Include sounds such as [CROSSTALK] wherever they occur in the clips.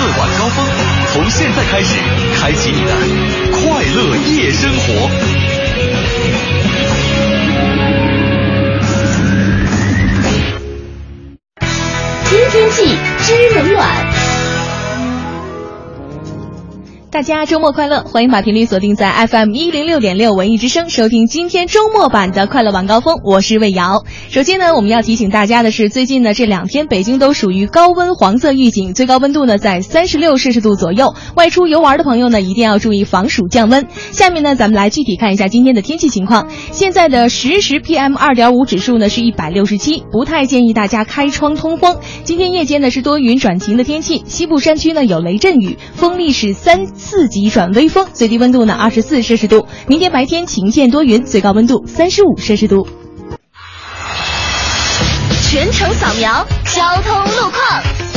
乐晚高峰，从现在开始，开启你的快乐夜生活。知天气，知冷暖。大家周末快乐！欢迎把频率锁定在 FM 一零六点六文艺之声，收听今天周末版的快乐晚高峰。我是魏瑶。首先呢，我们要提醒大家的是，最近呢这两天北京都属于高温黄色预警，最高温度呢在三十六摄氏度左右。外出游玩的朋友呢，一定要注意防暑降温。下面呢，咱们来具体看一下今天的天气情况。现在的实时 PM 二点五指数呢是一百六十七，不太建议大家开窗通风。今天夜间呢是多云转晴的天气，西部山区呢有雷阵雨，风力是三。四级转微风，最低温度呢二十四摄氏度。明天白天晴见多云，最高温度三十五摄氏度。全程扫描交通路况。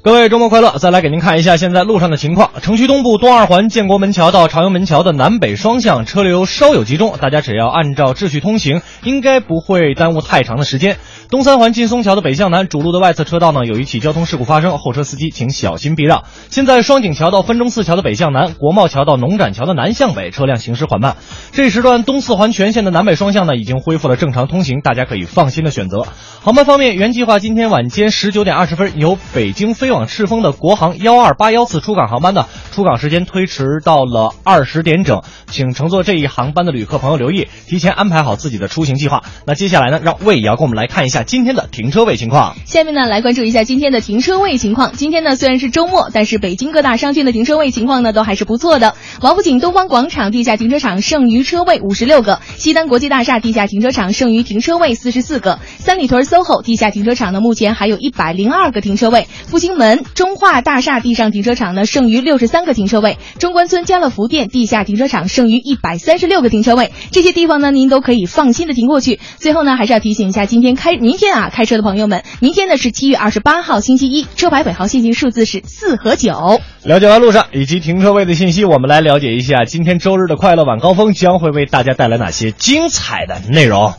各位周末快乐！再来给您看一下现在路上的情况。城区东部东二环建国门桥到朝阳门桥的南北双向车流稍有集中，大家只要按照秩序通行，应该不会耽误太长的时间。东三环劲松桥的北向南主路的外侧车道呢，有一起交通事故发生，后车司机请小心避让。现在双井桥到分钟寺桥的北向南，国贸桥到农展桥的南向北车辆行驶缓慢。这时段东四环全线的南北双向呢，已经恢复了正常通行，大家可以放心的选择。航班方面，原计划今天晚间十九点二十分由北京飞飞往赤峰的国航幺二八幺次出港航班呢，出港时间推迟到了二十点整，请乘坐这一航班的旅客朋友留意，提前安排好自己的出行计划。那接下来呢，让魏瑶跟我们来看一下今天的停车位情况。下面呢，来关注一下今天的停车位情况。今天呢，虽然是周末，但是北京各大商圈的停车位情况呢，都还是不错的。王府井东方广场地下停车场剩余车位五十六个，西单国际大厦地下停车场剩余停车位四十四个，三里屯 SOHO 地下停车场呢，目前还有一百零二个停车位。复兴门中化大厦地上停车场呢，剩余六十三个停车位。中关村家乐福店地下停车场剩余一百三十六个停车位。这些地方呢，您都可以放心的停过去。最后呢，还是要提醒一下，今天开明天啊开车的朋友们，明天呢是七月二十八号星期一，车牌尾号限行数字是四和九。了解完路上以及停车位的信息，我们来了解一下今天周日的快乐晚高峰将会为大家带来哪些精彩的内容。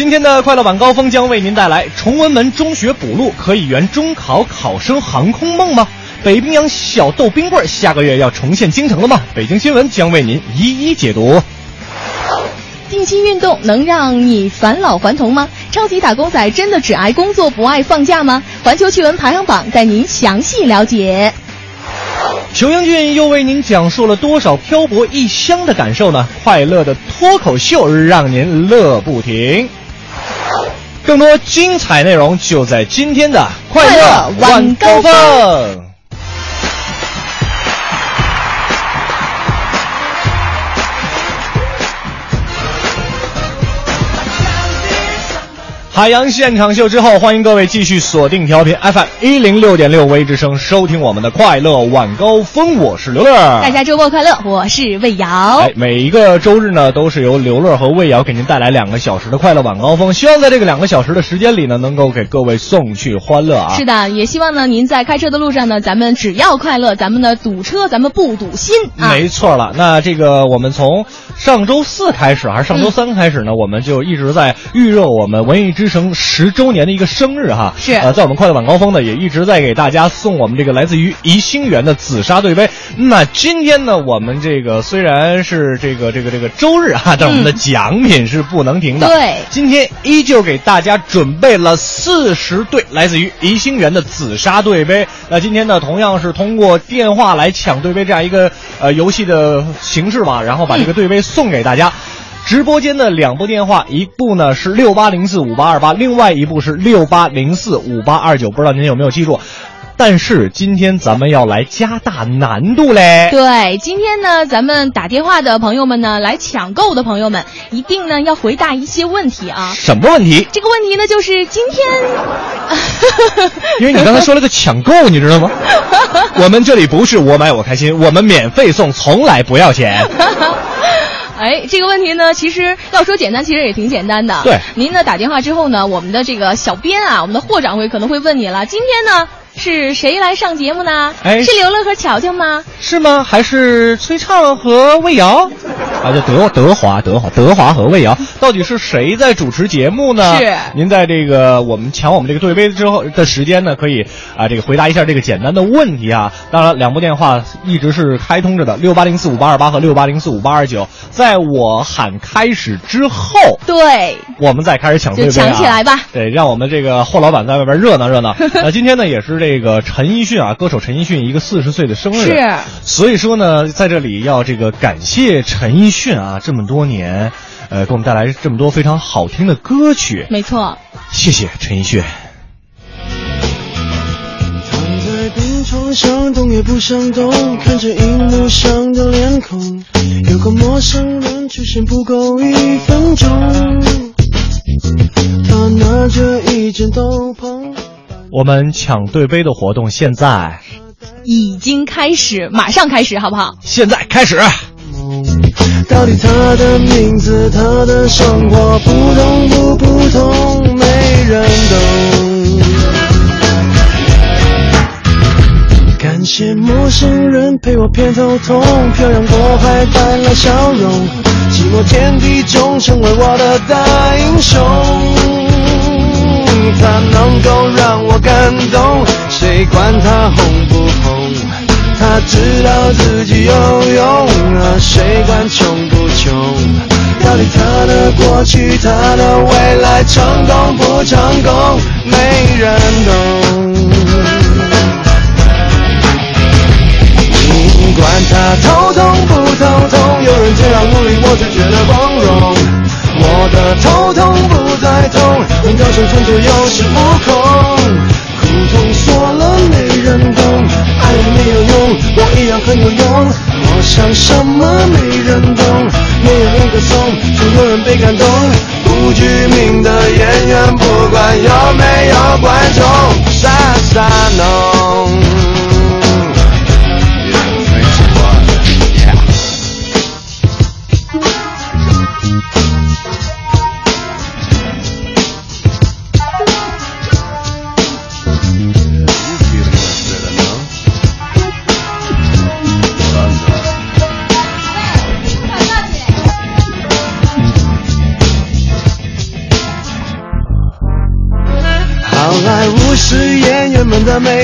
今天的快乐晚高峰将为您带来崇文门中学补录可以圆中考考生航空梦吗？北冰洋小豆冰棍下个月要重现京城了吗？北京新闻将为您一一解读。定期运动能让你返老还童吗？超级打工仔真的只爱工作不爱放假吗？环球趣闻排行榜带您详细了解。裘英俊又为您讲述了多少漂泊异乡的感受呢？快乐的脱口秀让您乐不停。更多精彩内容就在今天的快乐晚高峰。海洋现场秀之后，欢迎各位继续锁定调频 FM 一零六点六微之声，收听我们的快乐晚高峰。我是刘乐，大家周末快乐，我是魏瑶。哎，每一个周日呢，都是由刘乐和魏瑶给您带来两个小时的快乐晚高峰。希望在这个两个小时的时间里呢，能够给各位送去欢乐啊！是的，也希望呢，您在开车的路上呢，咱们只要快乐，咱们呢堵车，咱们不堵心啊！没错了，那这个我们从上周四开始还是上周三开始呢，嗯、我们就一直在预热我们文艺之。成十周年的一个生日哈，是呃，在我们快乐晚高峰呢，也一直在给大家送我们这个来自于宜兴园的紫砂对杯。那今天呢，我们这个虽然是这个这个这个周日啊，但我们的奖品是不能停的。嗯、对，今天依旧给大家准备了四十对来自于宜兴园的紫砂对杯。那今天呢，同样是通过电话来抢对杯这样一个呃游戏的形式吧，然后把这个对杯送给大家。嗯直播间的两部电话，一部呢是六八零四五八二八，另外一部是六八零四五八二九，不知道您有没有记住？但是今天咱们要来加大难度嘞。对，今天呢，咱们打电话的朋友们呢，来抢购的朋友们，一定呢要回答一些问题啊。什么问题？这个问题呢，就是今天 [LAUGHS] 因为你刚才说了个抢购，你知道吗？[LAUGHS] 我们这里不是我买我开心，我们免费送，从来不要钱。[LAUGHS] 哎，这个问题呢，其实要说简单，其实也挺简单的。对，您呢打电话之后呢，我们的这个小编啊，我们的霍掌柜可能会问你了，今天呢是谁来上节目呢？哎是刘乐和乔乔吗？是吗？还是崔畅和魏瑶？啊，这德德华德华德华和魏瑶，到底是谁在主持节目呢？是您在这个我们抢我们这个对杯之后的时间呢，可以啊这个回答一下这个简单的问题啊。当然，两部电话一直是开通着的，六八零四五八二八和六八零四五八二九。在我喊开始之后，对，我们再开始抢对就杯啊！抢起来吧对，让我们这个霍老板在外边热闹热闹。[LAUGHS] 那今天呢，也是这个陈奕迅啊，歌手陈奕迅一个四十岁的生日。是所以说呢，在这里要这个感谢陈奕迅啊，这么多年，呃，给我们带来这么多非常好听的歌曲，没错。谢谢陈奕迅。躺在病床上，动也不想动，看着荧幕上的脸孔，有个陌生人出现不够一分钟。他拿着一件斗篷，我们抢对杯的活动现在已经开始，马上开始，好不好？现在开始。到底他的名字，他的生活普通不普通，没人懂。感谢陌生人陪我偏头痛，漂洋过海带来笑容，寂寞天地中成为我的大英雄。他能够让我感动，谁管他红不红？他知道自己有用啊，谁管穷不穷？到底他的过去，他的未来，成功不成功，没人懂。管他头痛不头痛，有人这样努力，我就觉得光荣。头痛不再痛，能够生存就有恃无恐。苦痛说了没人懂，爱了没有用，我一样很有用。我想什么没人懂，没有人歌颂，总有人被感动。不具名的演员，不管有没有观众，傻傻弄。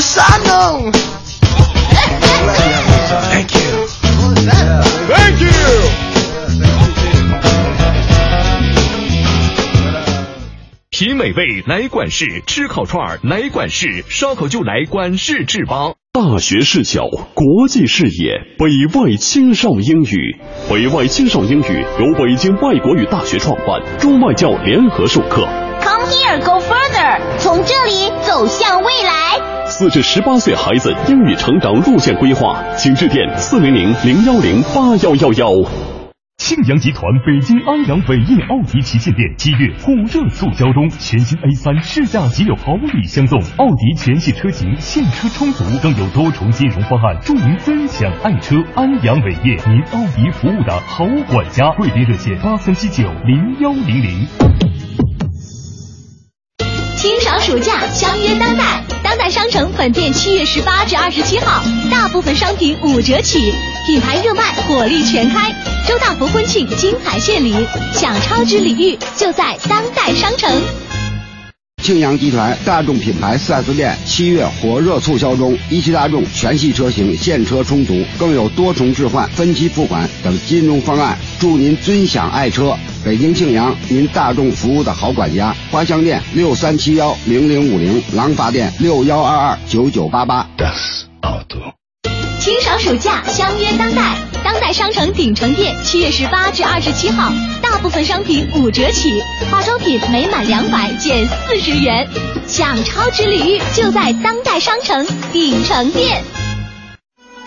是山农。Thank you. Thank you. 品美味来管事，吃烤串儿来管事，烧烤就来管事制吧。大学视角，国际视野，北外青少英语。北外青少英语由北京外国语大学创办，中外教联合授课。Come here. go further，从这里走向未来。四至十八岁孩子英语成长路线规划，请致电四零零零幺零八幺幺幺。庆阳集团北京安阳伟业奥迪旗舰店七月火热促销中，全新 A 三试驾即有好礼相送，奥迪全系车型现车充足，更有多重金融方案助您分享爱车。安阳伟业，您奥迪服务的好管家，贵宾热线八三七九零幺零零。清爽暑假，相约当代。当代商城本店七月十八至二十七号，大部分商品五折起，品牌热卖，火力全开。周大福婚庆金牌献礼，享超值礼遇就在当代商城。庆阳集团大众品牌 4S 店七月火热促销中，一汽大众全系车型现车充足，更有多重置换、分期付款等金融方案，祝您尊享爱车。北京庆阳，您大众服务的好管家。花乡店六三七幺零零五零，廊坊店六幺二二九九八八。清爽暑假，相约当代。当代商城鼎城店七月十八至二十七号，大部分商品五折起，化妆品每满两百减四十元，享超值礼遇就在当代商城鼎城店。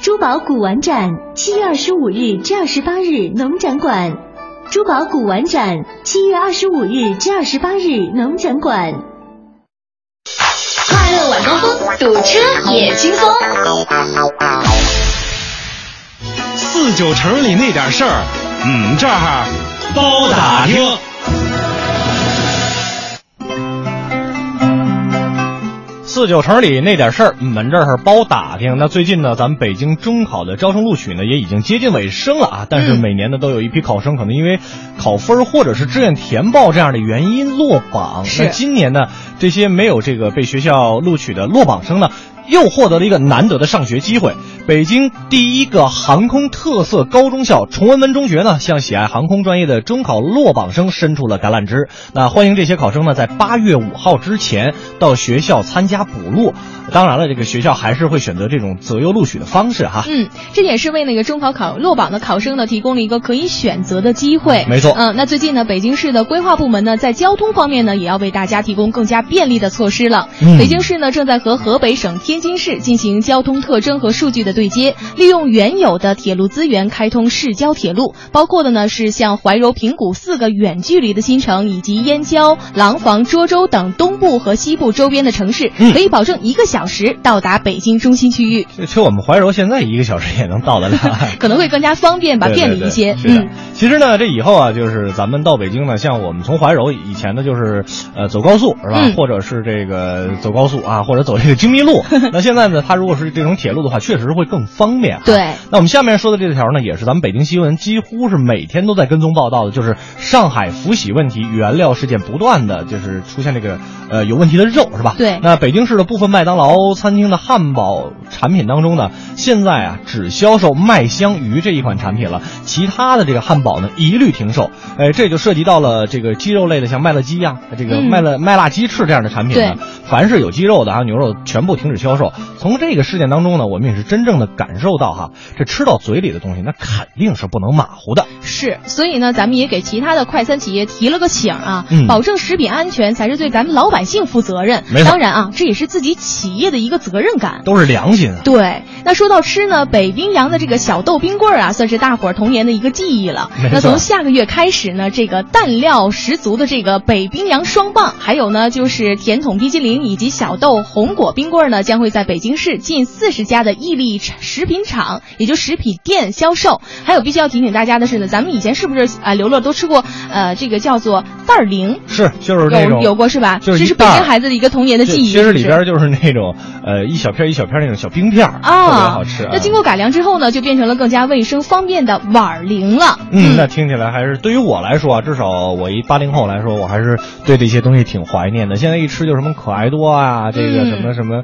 珠宝古玩展七月二十五日至二十八日农展馆，珠宝古玩展七月二十五日至二十八日农展馆。快乐晚高峰，堵车也轻松。四九城里那点事儿，嗯，这儿包打听。四九城里那点事儿，我们这儿包打听。那最近呢，咱们北京中考的招生录取呢，也已经接近尾声了啊。但是每年呢，都有一批考生可能因为考分或者是志愿填报这样的原因落榜。那今年呢，这些没有这个被学校录取的落榜生呢，又获得了一个难得的上学机会。北京第一个航空特色高中校崇文门中学呢，向喜爱航空专业的中考落榜生伸出了橄榄枝。那欢迎这些考生呢，在八月五号之前到学校参加补录。当然了，这个学校还是会选择这种择优录取的方式哈。嗯，这也是为那个中考考落榜的考生呢提供了一个可以选择的机会。没错嗯，那最近呢，北京市的规划部门呢，在交通方面呢，也要为大家提供更加便利的措施了。嗯北京市呢，正在和河北省天津市进行交通特征和数据的对接，利用原有的铁路资源开通市郊铁路，包括的呢是像怀柔、平谷四个远距离的新城，以及燕郊、廊坊、涿州等东部和西部周边的城市，嗯可以保证一个小时到达北京中心区域。其实我们怀柔现在一个小时也能到得了。[LAUGHS] 可能会更加方便吧，便利一些。对是的嗯，其实呢，这以后啊，就是咱们到北京呢，像我们从怀柔以前呢，就是呃走高速是吧，嗯或者是这个走高速啊，或者走这个京密路。[LAUGHS] 那现在呢，它如果是这种铁路的话，确实会更方便。对。那我们下面说的这条呢，也是咱们北京新闻几乎是每天都在跟踪报道的，就是上海福喜问题，原料事件不断的就是出现这个呃有问题的肉是吧？对那北京市的部分麦当劳餐厅的汉堡产品当中呢，现在啊只销售麦香鱼这一款产品了，其他的这个汉堡呢一律停售。哎，这就涉及到了这个鸡肉类的，像麦乐鸡呀、这个嗯麦乐、麦辣鸡翅这样的产品呢，凡是有鸡肉的还有牛肉，全部停止销售。从这个事件当中呢，我们也是真正的感受到哈，这吃到嘴里的东西，那肯定是不能马虎的。是，所以呢，咱们也给其他的快餐企业提了个醒啊，嗯保证食品安全才是对咱们老百姓负责任。当然啊，这也是自己企业的一个责任感。都是良心啊。对，那说到吃呢，北冰洋的这个小豆冰棍儿啊，算是大伙儿童年的一个记忆了那从下个月开始呢，这个蛋料十足的这个北冰洋双棒，还有呢就是甜筒冰激凌以及小豆红果冰棍儿呢，将会在北京市近四十家的伊利食品厂，也就食品店销售。还有必须要提醒大家的是呢，咱们以前是不是啊、刘乐都吃过呃这个叫做袋儿零？是，就是那种有有过是吧？就是这是北京孩子的一个童年的记忆。其实里边就是那种呃一小片一小片那种小冰片儿，特别啊，好吃。那经过改良之后呢，就变成了更加卫生方便的碗儿零了。嗯，那听起来还是对于我来说啊，至少我一八零后来说，我还是对这些东西挺怀念的。现在一吃就什么可爱多啊，这个嗯什么什么，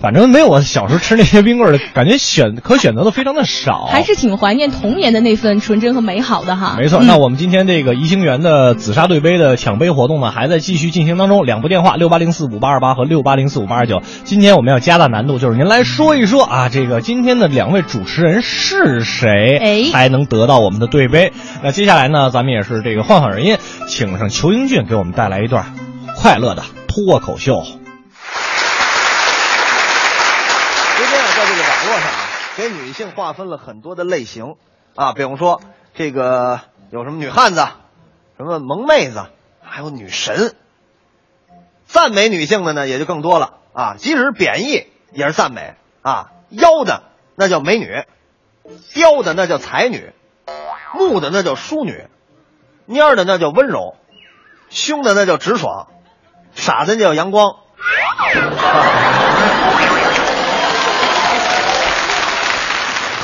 反正没有我小时候吃那些冰棍儿的感觉选可选择的非常的少。[LAUGHS] 还是挺怀念童年的那份纯真和美好的哈。没错，嗯那我们今天这个怡兴园的紫砂对杯的抢杯活动呢，还在继续进行当中。两部电话六八零四五八二八和六八零四五八二九。今天我们要加大难度，就是您来说一说啊，这个今天的两位主持人是谁，哎才能得到我们的对杯？那接下来呢，咱们也是这个换换人音，请上裘英俊给我们带来一段快乐的脱口秀。给女性划分了很多的类型。啊，比方说这个有什么女汉子，什么萌妹子，还有女神。赞美女性的呢也就更多了。啊，即使贬义也是赞美。啊。妖的那叫美女，刁的那叫才女，木的那叫淑女，蔫的那叫温柔，凶的那叫直爽，傻的那叫阳光。[LAUGHS]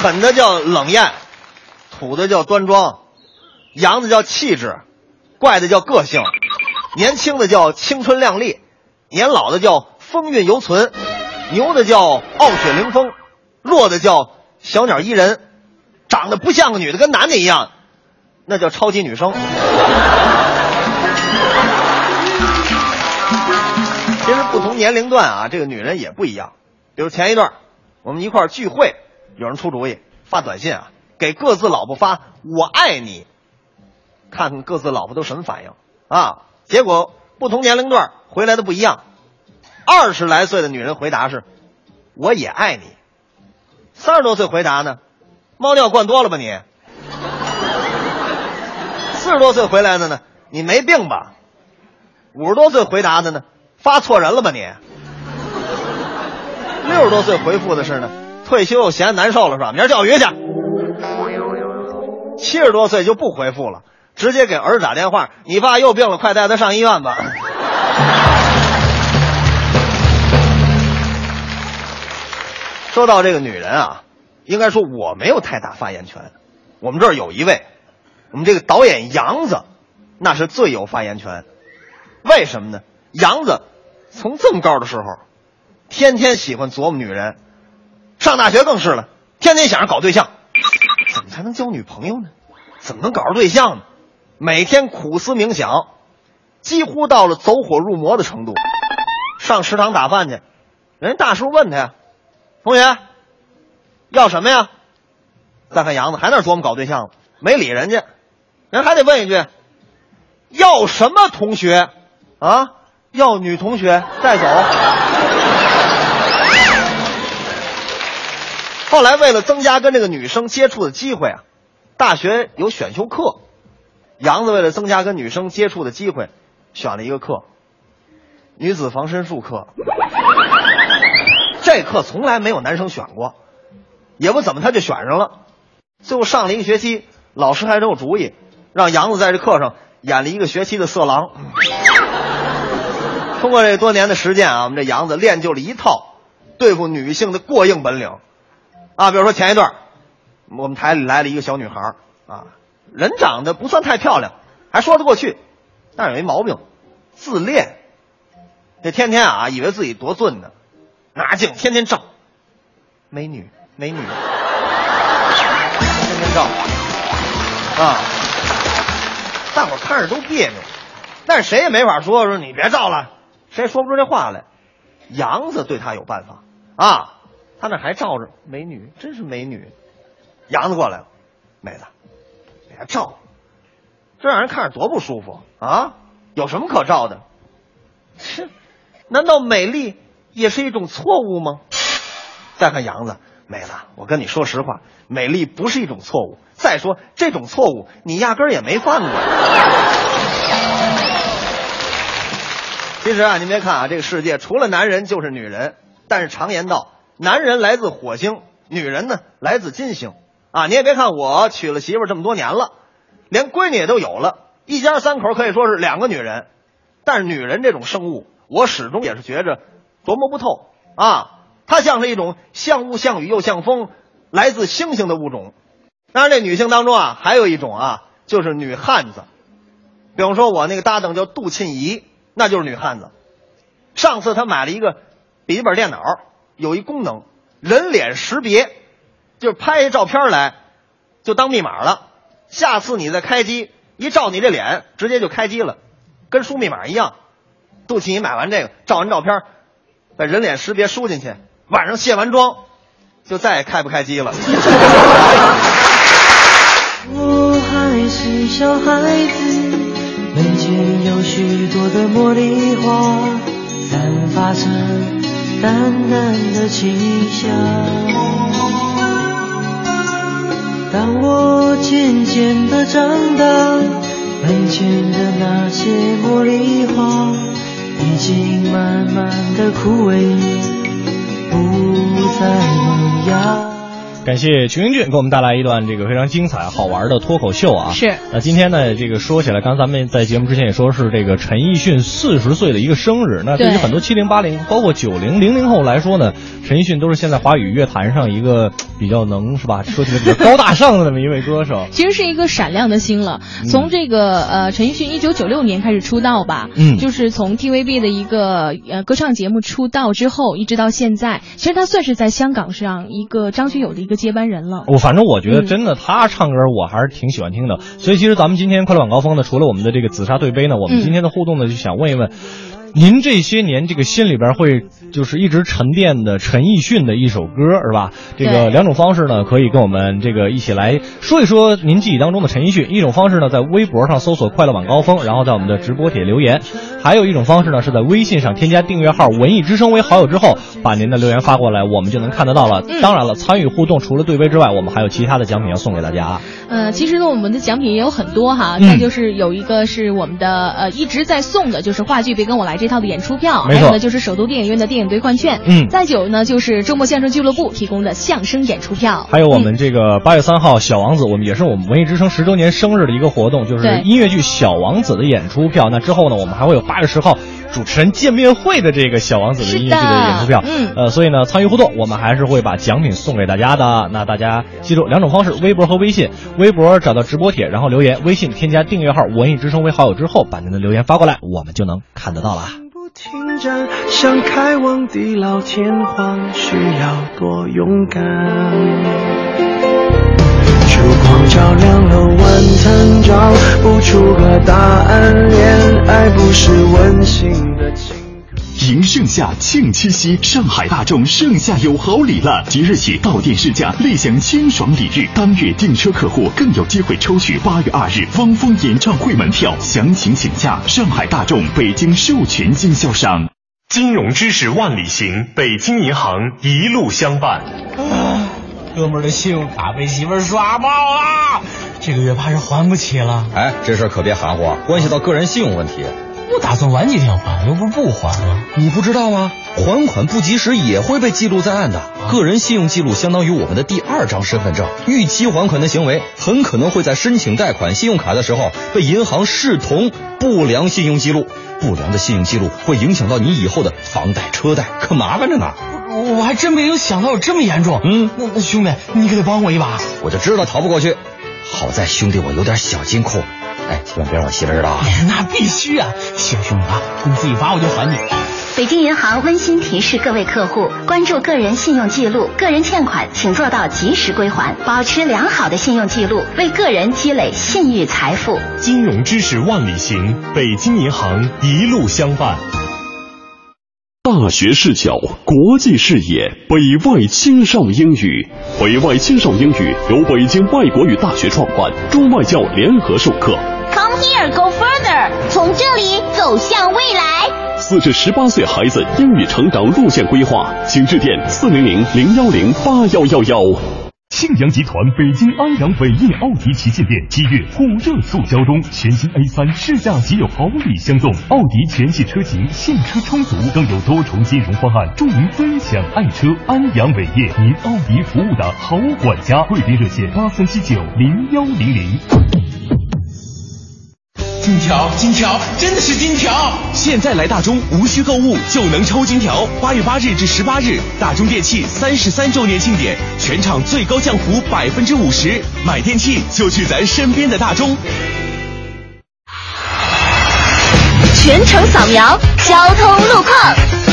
狠的叫冷艳，土的叫端庄，洋的叫气质，怪的叫个性，年轻的叫青春靓丽，年老的叫风韵犹存，牛的叫傲雪凌风，弱的叫小鸟依人，长得不像个女的，跟男的一样，那叫超级女生。其实不同年龄段啊，这个女人也不一样。比如前一段，我们一块聚会，有人出主意发短信啊，给各自老婆发“我爱你”，看看各自老婆都什么反应啊？结果不同年龄段回来的不一样。二十来岁的女人回答是“我也爱你”，三十多岁回答呢，“猫尿灌多了吧你”，四十多岁回来的呢，“你没病吧”，五十多岁回答的呢。发错人了吧你？六十多岁回复的是呢，退休又嫌难受了是吧？明儿钓鱼去。七十多岁就不回复了，直接给儿子打电话：“你爸又病了，快带他上医院吧。[LAUGHS] ”说到这个女人啊，应该说我没有太大发言权。我们这儿有一位，我们这个导演杨子，那是最有发言权。为什么呢？杨子。从这么高的时候，天天喜欢琢磨女人，上大学更是了，天天想着搞对象，怎么才能交女朋友呢？怎么能搞着对象呢？每天苦思冥想，几乎到了走火入魔的程度。上食堂打饭去，人大叔问他呀：“同学，要什么呀？”再看杨子还那琢磨搞对象，没理人家，人还得问一句：“要什么同学？”啊？要女同学带走。后来为了增加跟这个女生接触的机会啊，大学有选修课，杨子为了增加跟女生接触的机会，选了一个课——女子防身术课。这课从来没有男生选过，也不怎么他就选上了。最后上了一个学期，老师还真有主意，让杨子在这课上演了一个学期的色狼。通过这多年的实践啊，我们这杨子练就了一套对付女性的过硬本领，啊，比如说前一段，我们台里来了一个小女孩啊，人长得不算太漂亮，还说得过去，但是有一毛病，自恋，这天天啊以为自己多俊呢，拿镜天天照，美女美女，天天照，啊，大伙看着都别扭，但是谁也没法说说你别照了。谁也说不出这话来，杨子对他有办法啊，他那还照着美女，真是美女。杨子过来了，妹子，别照，这让人看着多不舒服啊！有什么可照的？切，[LAUGHS] 难道美丽也是一种错误吗？再看杨子，妹子，我跟你说实话，美丽不是一种错误。再说这种错误，你压根儿也没犯过。[LAUGHS] 其实啊，您别看啊，这个世界除了男人就是女人。但是常言道，男人来自火星，女人呢来自金星。啊，你也别看我娶了媳妇这么多年了，连闺女也都有了，一家三口可以说是两个女人。但是女人这种生物，我始终也是觉着琢磨不透啊。它像是一种像雾像雨又像风，来自星星的物种。当然，这女性当中啊，还有一种啊，就是女汉子。比方说，我那个搭档叫杜沁怡。那就是女汉子。上次她买了一个笔记本电脑，有一功能人脸识别，就是拍一照片来就当密码了。下次你再开机，一照你这脸，直接就开机了，跟输密码一样。杜琪，你买完这个，照完照片，把人脸识别输进去，晚上卸完妆，就再也开不开机了。[LAUGHS] 我还是小孩子。门前有许多的茉莉花，散发着淡淡的清香。当我渐渐的长大，门前的那些茉莉花已经慢慢的枯萎，不再萌芽。感谢邱英俊给我们带来一段这个非常精彩好玩的脱口秀啊！是。那今天呢，这个说起来，刚才咱们在节目之前也说是这个陈奕迅四十岁的一个生日。那对于很多七零八零，包括九零零零后来说呢，陈奕迅都是现在华语乐坛上一个比较能是吧，说起来比较高大上的那么一位歌手。其实是一个闪亮的星了。从这个呃，陈奕迅一九九六年开始出道吧，嗯，就是从 TVB 的一个呃歌唱节目出道之后，一直到现在，其实他算是在香港上一个张学友的一个接班人了。我反正我觉得真的，他唱歌我还是挺喜欢听的。所以其实咱们今天快乐晚高峰呢，除了我们的这个紫砂对杯呢，我们今天的互动呢，就想问一问。您这些年这个心里边会就是一直沉淀的陈奕迅的一首歌是吧？这个两种方式呢，可以跟我们这个一起来说一说您记忆当中的陈奕迅。一种方式呢，在微博上搜索“快乐晚高峰”，然后在我们的直播帖留言；还有一种方式呢，是在微信上添加订阅号“文艺之声”为好友之后，把您的留言发过来，我们就能看得到了。当然了，参与互动除了对杯之外，我们还有其他的奖品要送给大家。呃，其实呢，我们的奖品也有很多哈，再就是有一个是我们的呃一直在送的，就是话剧《别跟我来》这套的演出票，还有呢就是首都电影院的电影兑换券，嗯，再久呢就是周末相声俱乐部提供的相声演出票，还有我们这个八月三号《小王子》，我们也是我们文艺之声十周年生日的一个活动，就是音乐剧《小王子》的演出票。那之后呢，我们还会有八月十号主持人见面会的这个《小王子》的音乐剧的演出票，嗯，呃，所以呢，参与互动，我们还是会把奖品送给大家的。那大家记住两种方式：微博和微信。微博找到直播帖，然后留言；微信添加订阅号“文艺之声”为好友之后，把您的留言发过来，我们就能看得到了。停站，想开往地老天荒，需要多勇敢。烛光照亮了晚餐，找不出个答案。恋爱不是温馨的情。迎盛夏，庆七夕，上海大众盛夏有好礼了！即日起到店试驾，立享清爽礼遇。当月订车客户更有机会抽取八月二日汪峰演唱会门票。详情请假上海大众北京授权经销商。金融知识万里行，北京银行一路相伴。啊，哥们儿的信用卡被媳妇儿刷爆了，这个月怕是还不起了。哎，这事儿可别含糊，关系到个人信用问题。我打算晚几天还，又不是不还了。你不知道吗？还款不及时也会被记录在案的。个人信用记录相当于我们的第二张身份证，逾期还款的行为很可能会在申请贷款信用卡的时候被银行视同不良信用记录。不良的信用记录会影响到你以后的房贷、车贷，可麻烦着呢。我还真没有想到有这么严重。嗯，那那兄弟，你可得帮我一把。我就知道逃不过去。好在兄弟我有点小金库。哎，千万别让我媳妇知道啊！那必须啊！行，兄弟啊，你自己发我就还你。北京银行温馨提示各位客户：关注个人信用记录，个人欠款请做到及时归还，保持良好的信用记录，为个人积累信誉财富。金融知识万里行，北京银行一路相伴。大学视角，国际视野，北外青少英语。北外青少英语由北京外国语大学创办，中外教联合授课。Come here, go further，从这里走向未来。四至十八岁孩子英语成长路线规划，请致电四零零零幺零八幺幺幺。庆阳集团北京安阳伟业奥迪旗舰店七月火热促销中，全新 A 三试驾即有好礼相送，奥迪全系车型现车充足，更有多重金融方案助您分享爱车。安阳伟业，您奥迪服务的好管家，贵宾热线八三七九零幺零零。金条，金条，真的是金条！现在来大中，无需购物就能抽金条。八月八日至十八日，大中电器三十三周年庆典，全场最高降幅百分之五十，买电器就去咱身边的大中。全程扫描交通路况。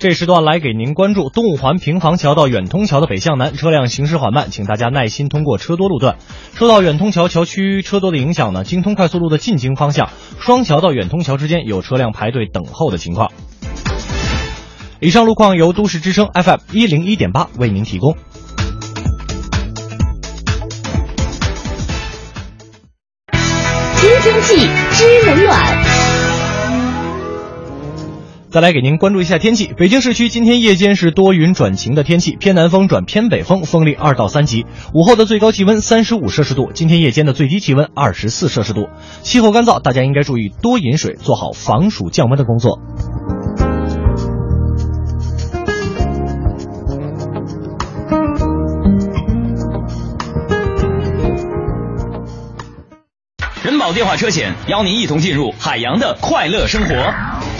这时段来给您关注东五环平房桥到远通桥的北向南车辆行驶缓慢，请大家耐心通过车多路段。受到远通桥桥区车多的影响呢，京通快速路的进京方向双桥到远通桥之间有车辆排队等候的情况。以上路况由都市之声 FM 一零一点八为您提供。知天气，知冷暖。再来给您关注一下天气。北京市区今天夜间是多云转晴的天气，偏南风转偏北风，风力二到三级。午后的最高气温三十五摄氏度，今天夜间的最低气温二十四摄氏度。气候干燥，大家应该注意多饮水，做好防暑降温的工作。人保电话车险邀您一同进入海洋的快乐生活。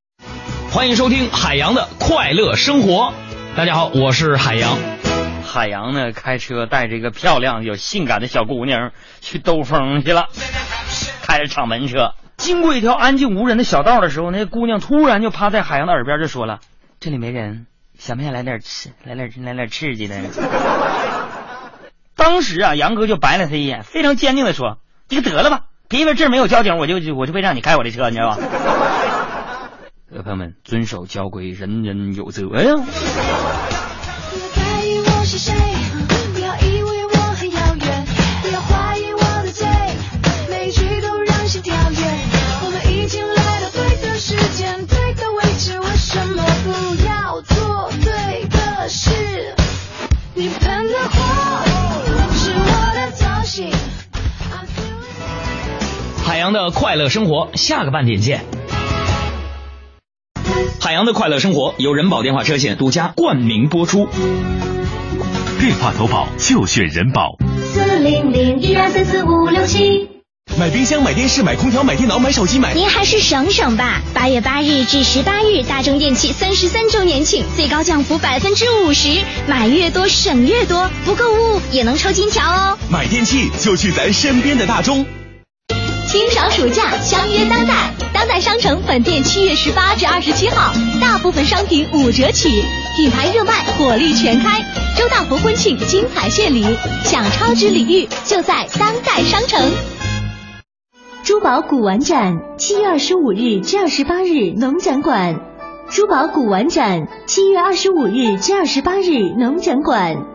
欢迎收听海洋的快乐生活。大家好，我是海洋。海洋呢，开车带着一个漂亮有性感的小姑娘去兜风去了，开着敞门车，经过一条安静无人的小道的时候，那姑娘突然就趴在海洋的耳边就说了：“这里没人，想不想来点吃，来点来点刺激的？”当时啊，杨哥就白了他一眼，非常坚定的说：“你可得了吧，别因为这儿没有交警，我就我就会让你开我的车，你知道吧？”朋友们，遵守交规，人人有责呀。海洋的快乐生活，下个半点见。海洋的快乐生活由人保电话车险独家冠名播出。电话投保就选人保。四零零一二三四五六七。买冰箱、买电视、买空调、买电脑、买手机、买……您还是省省吧。八月八日至十八日，大中电器三十三周年庆，最高降幅百分之五十，买越多省越多，不购物也能抽金条哦。买电器就去咱身边的大中。清爽暑假，相约当代。当代商城本店七月十八至二十七号，大部分商品五折起，品牌热卖，火力全开。周大福婚庆精彩献礼，享超值礼遇就在当代商城。珠宝古玩展，七月二十五日至二十八日，农展馆。珠宝古玩展，七月二十五日至二十八日，农展馆。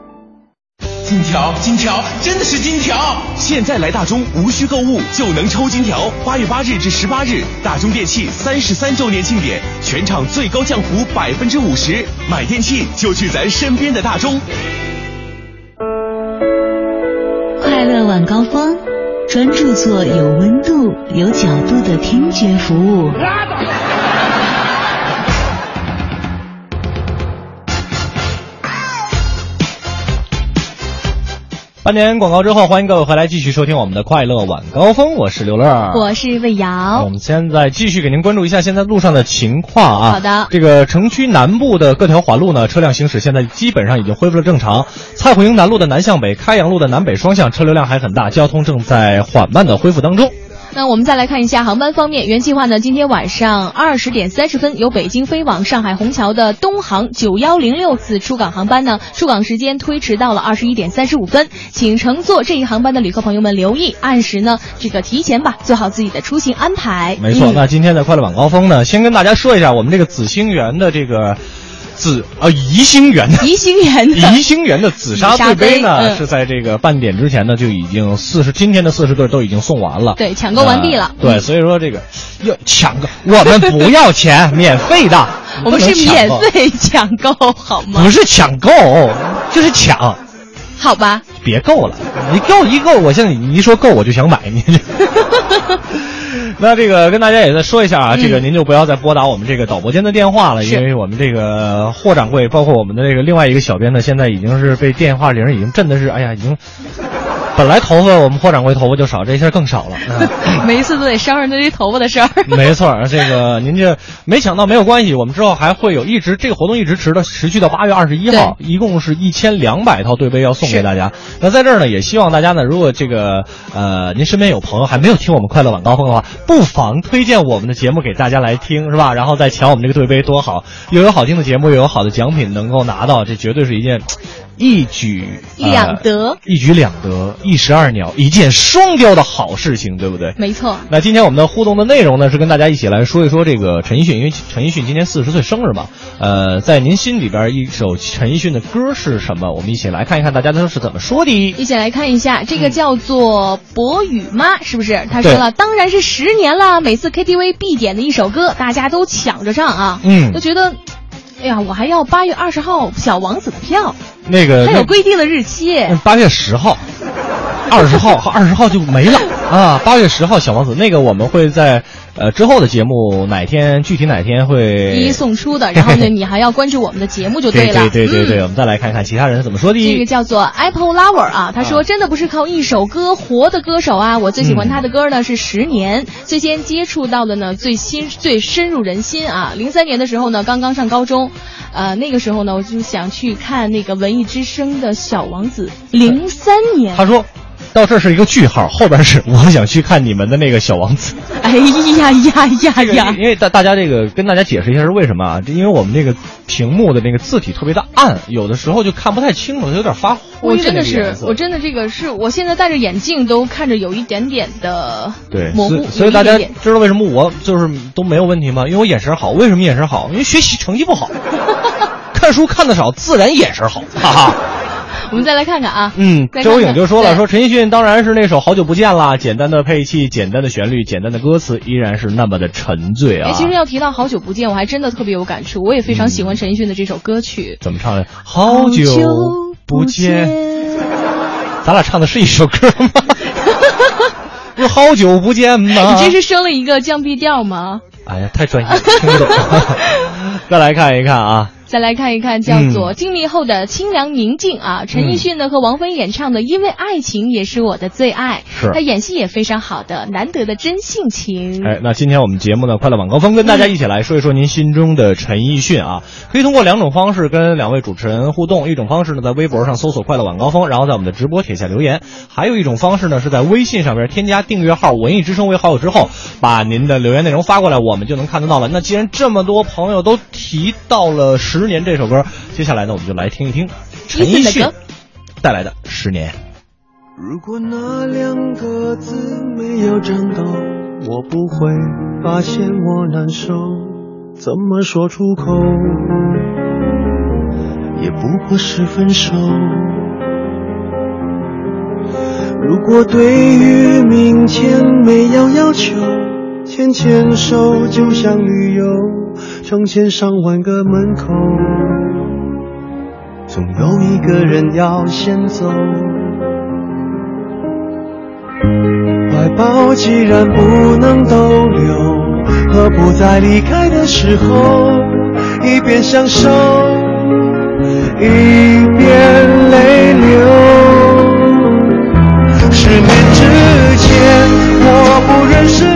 金条，金条，真的是金条！现在来大中无需购物就能抽金条。八月八日至十八日，大中电器三十三周年庆典，全场最高降幅百分之五十，买电器就去咱身边的大中。快乐晚高峰，专注做有温度、有角度的听觉服务。半年广告之后，欢迎各位回来继续收听我们的快乐晚高峰，我是刘乐，我是魏瑶。我们现在继续给您关注一下现在路上的情况啊。好的，这个城区南部的各条环路呢，车辆行驶现在基本上已经恢复了正常。蔡胡营南路的南向北、开阳路的南北双向车流量还很大，交通正在缓慢的恢复当中。那我们再来看一下航班方面，原计划呢，今天晚上二十点三十分由北京飞往上海虹桥的东航九幺零六次出港航班呢，出港时间推迟到了二十一点三十五分，请乘坐这一航班的旅客朋友们留意，按时呢这个提前吧做好自己的出行安排。没错，嗯那今天的快乐晚高峰呢，先跟大家说一下我们这个紫星园的这个。紫啊，宜兴园的宜兴园的 [LAUGHS] 宜兴园的紫砂对杯呢，杯嗯是在这个半点之前呢就已经四十，今天的四十对都已经送完了，对，抢购完毕了。呃对，所以说这个要抢购，我们不要钱，[LAUGHS] 免费的，[LAUGHS] 我们是免费抢购，好吗？不是抢购，就是抢。好吧，别够了，你够一够，我现在你一说够我就想买你。[LAUGHS] 那这个跟大家也再说一下啊，这个您就不要再拨打我们这个导播间的电话了，因为我们这个霍掌柜，包括我们的这个另外一个小编呢，现在已经是被电话铃已经震的是，哎呀，已经本来头发我们霍掌柜头发就少，这下更少了。[LAUGHS] 嗯每一次都得商量这些头发的事儿。没错儿，这个您这没抢到没有关系，我们之后还会有一直这个活动一直持到持续到八月二十一号，一共是一千两百套对杯要送给大家。那在这儿呢，也希望大家呢，如果这个呃您身边有朋友还没有听我们快乐晚高峰的话，不妨推荐我们的节目给大家来听，是吧？然后再抢我们这个对杯多好，又有好听的节目，又有好的奖品能够拿到，这绝对是一件。一举呃两得一举两得，一石二鸟，一箭双雕的好事情，对不对？没错。那今天我们的互动的内容呢，是跟大家一起来说一说这个陈奕迅，因为陈奕迅今年四十岁生日嘛。呃，在您心里边一首陈奕迅的歌是什么？我们一起来看一看大家都是怎么说的。一起来看一下，这个叫做博宇妈，是不是？他说了，当然是十年了，每次 KTV 必点的一首歌，大家都抢着唱啊。嗯都觉得，哎呀，我还要八月二十号《小王子》的票，那个还有规定的日期。八月十号、二十号和二十号就没了啊。八月十号小王子那个我们会在呃之后的节目哪天具体哪天会一一送出的，然后呢，[LAUGHS] 你还要关注我们的节目就对了。对对对对，嗯我们再来看看其他人怎么说的。这个叫做 Apple Lover 啊，他说真的不是靠一首歌活的歌手啊，我最喜欢他的歌呢是十年，最先接触到的呢最新最深入人心啊。零三年的时候呢，刚刚上高中，呃那个时候呢我就想去看那个文艺之声的小王子，零三年，他说。到这是一个句号，后边是我想去看你们的那个小王子。[LAUGHS] 哎呀呀呀呀！因为大大家这个跟大家解释一下是为什么啊？这因为我们这个屏幕的那个字体特别的暗，有的时候就看不太清楚，它有点发灰我真的是我真的这个是我现在戴着眼镜都看着有一点点的对，模糊所以，所以大家知道为什么我就是都没有问题吗？因为我眼神好。为什么眼神好？因为学习成绩不好，[LAUGHS] 看书看的少，自然眼神好，哈哈。[LAUGHS] 我们再来看看啊，嗯，看看周颖就说了，说陈奕迅当然是那首《好久不见》啦，简单的配器，简单的旋律，简单的歌词，依然是那么的沉醉啊。哎，其实要提到好久不见，我还真的特别有感触，我也非常喜欢陈奕迅的这首歌曲。怎么唱的？好久不见，咱俩唱的是一首歌吗？[LAUGHS] 不是好久不见吗？你这是升了一个降 B 调吗？哎呀，太专业了，听不懂。[LAUGHS] 再来看一看啊，再来看一看，叫做嗯经历后的清凉宁静啊，陈奕迅呢和王菲演唱的《因为爱情也是我的最爱》，是他演戏也非常好的，难得的真性情。哎，那今天我们节目呢，快乐晚高峰跟大家一起来说一说您心中的陈奕迅啊。可以通过两种方式跟两位主持人互动，一种方式呢在微博上搜索“快乐晚高峰”，然后在我们的直播帖下留言；还有一种方式呢是在微信上边添加订阅号“文艺之声”为好友之后，把您的留言内容发过来，我们就能看得到了。那既然这么多朋友都提到了《十年》这首歌，接下来呢我们就来听一听陈奕迅带来的《十年》。如果那两个字没有颤抖，我不会发现我难受，怎么说出口，也不过是分手。如果对于明天没有要求，牵牵手就像旅游，成千上万个门口，总有一个人要先走。怀抱既然不能逗留，何不在离开的时候，一边享受，一边泪流。十年之前，我不认识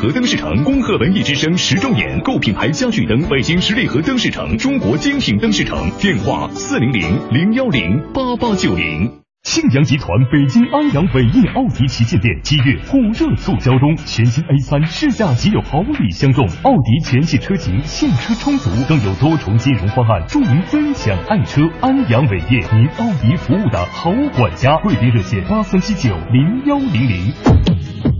河灯饰城恭贺文艺之声十周年，购品牌家具灯，北京十里河灯饰城，中国精品灯饰城，电话四零零零幺零八八九零。庆阳集团北京安阳伟业奥迪旗舰店七月火热促销中，全新 A 三试驾即有好礼相送，奥迪全系车型现车充足，更有多重金融方案助您分享爱车。安阳伟业，您奥迪服务的好管家，贵宾热线八三七九零幺零零。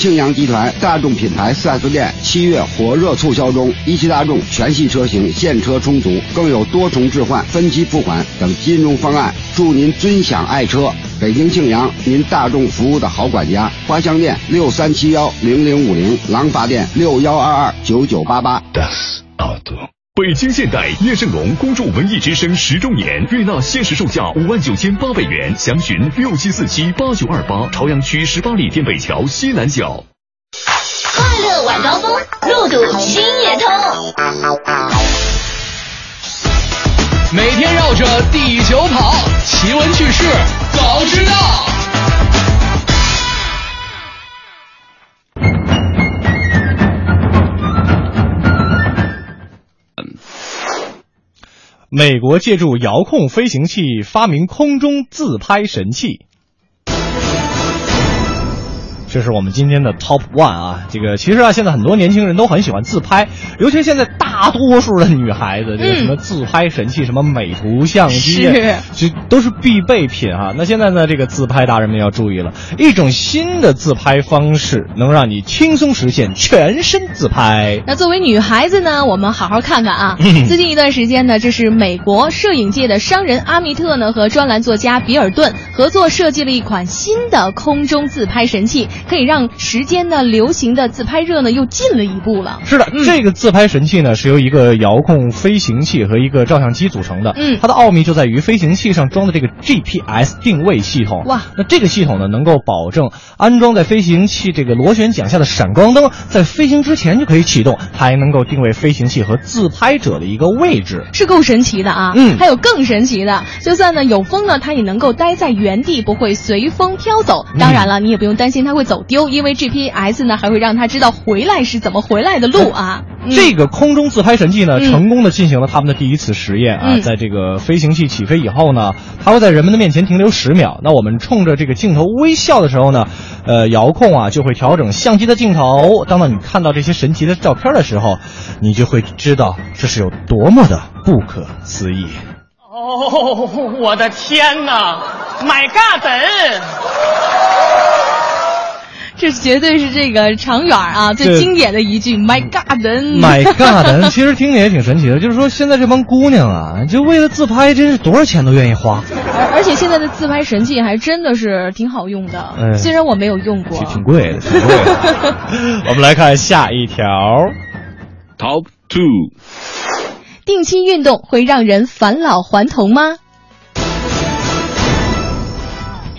庆阳集团大众品牌 4S 店七月火热促销中，一汽大众全系车型现车充足，更有多重置换、分期付款等金融方案，祝您尊享爱车。北京庆阳，您大众服务的好管家。花乡店六三七幺零零五零，廊坊店六幺二二九九八八。北京现代叶盛龙恭祝文艺之声十周年，悦纳限时售价五万九千八百元，详询六七四七八九二八，朝阳区十八里店北桥西南角。快乐晚高峰，路堵心也通。每天绕着地球跑，奇闻趣事早知道。美国借助遥控飞行器发明空中自拍神器。这是我们今天的 Top One 啊！这个其实啊，现在很多年轻人都很喜欢自拍，尤其是现在大多数的女孩子，这个什么自拍神器，什么美图相机，这都是必备品啊。那现在呢，这个自拍达人们要注意了，一种新的自拍方式能让你轻松实现全身自拍。那作为女孩子呢，我们好好看看啊。最近一段时间呢，这是美国摄影界的商人阿密特呢和专栏作家比尔顿合作设计了一款新的空中自拍神器。可以让时间呢流行的自拍热呢又进了一步了。是的，这个自拍神器呢是由一个遥控飞行器和一个照相机组成的。嗯，它的奥秘就在于飞行器上装的这个 GPS 定位系统。哇，那这个系统呢能够保证安装在飞行器这个螺旋桨下的闪光灯在飞行之前就可以启动，还能够定位飞行器和自拍者的一个位置，是够神奇的啊。嗯，还有更神奇的，就算呢有风呢，它也能够待在原地，不会随风飘走。当然了，你也不用担心它会走丢，因为 GPS 呢还会让他知道回来是怎么回来的路啊。这个空中自拍神器呢，嗯成功的进行了他们的第一次实验啊，嗯在这个飞行器起飞以后呢，它会在人们的面前停留十秒。那我们冲着这个镜头微笑的时候呢，呃，遥控啊就会调整相机的镜头。当到你看到这些神奇的照片的时候，你就会知道这是有多么的不可思议。哦，我的天哪！My God！这绝对是这个长远啊最经典的一句 “My God”。My God，其实听着也挺神奇的，就是说现在这帮姑娘啊，就为了自拍，真是多少钱都愿意花。而而且现在的自拍神器还真的是挺好用的，哎虽然我没有用过。挺贵的，挺贵的。[LAUGHS] 我们来看下一条，Top Two。定期运动会让人返老还童吗？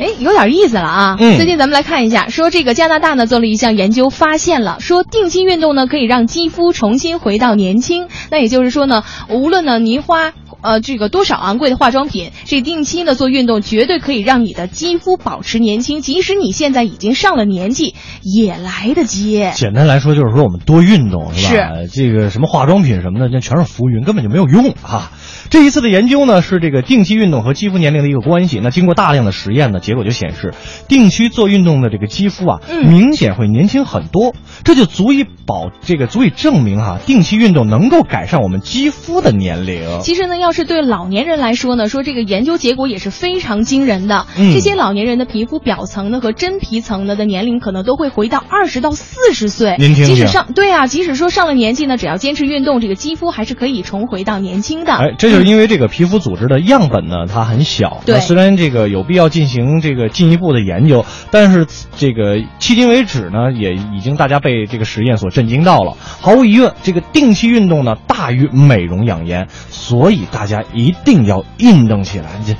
哎，有点意思了啊！嗯最近咱们来看一下，说这个加拿大呢做了一项研究，发现了说定期运动呢可以让肌肤重新回到年轻。那也就是说呢，无论呢您花呃这个多少昂贵的化妆品，这定期呢做运动绝对可以让你的肌肤保持年轻，即使你现在已经上了年纪，也来得及。简单来说就是说我们多运动是吧？是这个什么化妆品什么的，那全是浮云，根本就没有用啊。这一次的研究呢，是这个定期运动和肌肤年龄的一个关系。那经过大量的实验呢，结果就显示，定期做运动的这个肌肤啊，明显会年轻很多。这就足以保这个足以证明哈、定期运动能够改善我们肌肤的年龄。其实呢，要是对老年人来说呢，说这个研究结果也是非常惊人的。嗯这些老年人的皮肤表层呢和真皮层呢的年龄可能都会回到二十到四十岁。您听听即使上对啊，即使说上了年纪呢，只要坚持运动，这个肌肤还是可以重回到年轻的。哎，这就是因为这个皮肤组织的样本呢，它很小。对那虽然这个有必要进行这个进一步的研究，但是这个迄今为止呢，也已经大家被这个实验所震惊到了。毫无疑问，这个定期运动呢大于美容养颜，所以大家一定要运动起来。这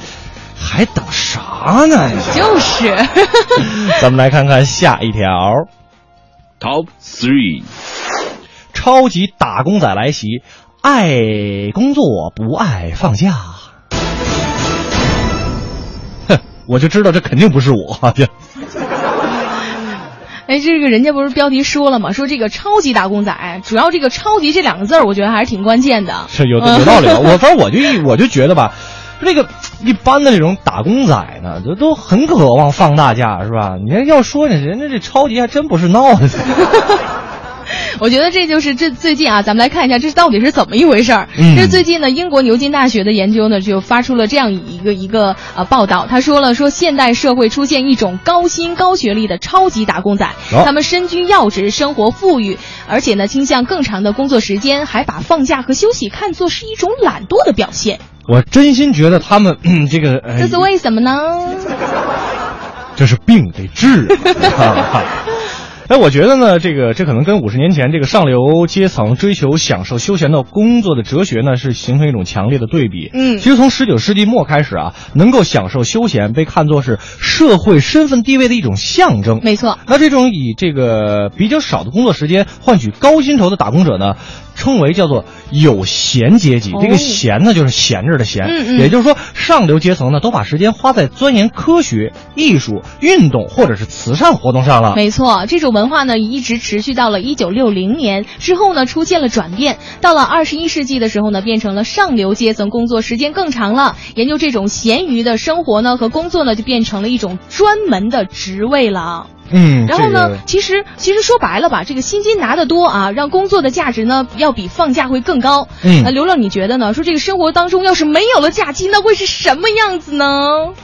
还等啥呢？[LAUGHS] 就是。[LAUGHS] 咱们来看看下一条。Top three，超级打工仔来袭，爱工作不爱放假。哼，我就知道这肯定不是我，这 [LAUGHS] 哎，这个人家不是标题说了吗？说这个超级打工仔，主要这个“超级”这两个字儿，我觉得还是挺关键的。是有有道理的。[LAUGHS] 我反正我就一我就觉得吧，这个一般的这种打工仔呢，都都很渴望放大假，是吧？你要说呢，人家这超级还真不是闹的。[LAUGHS] [LAUGHS] 我觉得这就是这最近啊，咱们来看一下这到底是怎么一回事儿。嗯这最近呢，英国牛津大学的研究呢，就发出了这样一个一个呃报道，他说了说现代社会出现一种高薪高学历的超级打工仔，哦他们身居要职，生活富裕，而且呢倾向更长的工作时间，还把放假和休息看作是一种懒惰的表现。我真心觉得他们、嗯、[CLEARS THROAT] 这个，呃这是为什么呢？[LAUGHS] 这是病得治。哎，我觉得呢，这个这可能跟五十年前这个上流阶层追求享受休闲的工作的哲学呢，是形成一种强烈的对比。嗯其实从十九世纪末开始啊，能够享受休闲被看作是社会身份地位的一种象征。没错。那这种以这个比较少的工作时间换取高薪酬的打工者呢，称为叫做有闲阶级。哦这个闲呢，就是闲着的闲。嗯嗯也就是说，上流阶层呢，都把时间花在钻研科学、艺术、运动或者是慈善活动上了。没错，这种文化呢一直持续到了一九六零年之后呢，出现了转变。到了二十一世纪的时候呢，变成了上流阶层工作时间更长了，研究这种闲余的生活呢和工作呢，就变成了一种专门的职位了。嗯，然后呢，这个其实其实说白了吧，这个薪金拿得多啊，让工作的价值呢要比放假会更高。嗯那刘乐你觉得呢？说这个生活当中要是没有了假期，那会是什么样子呢？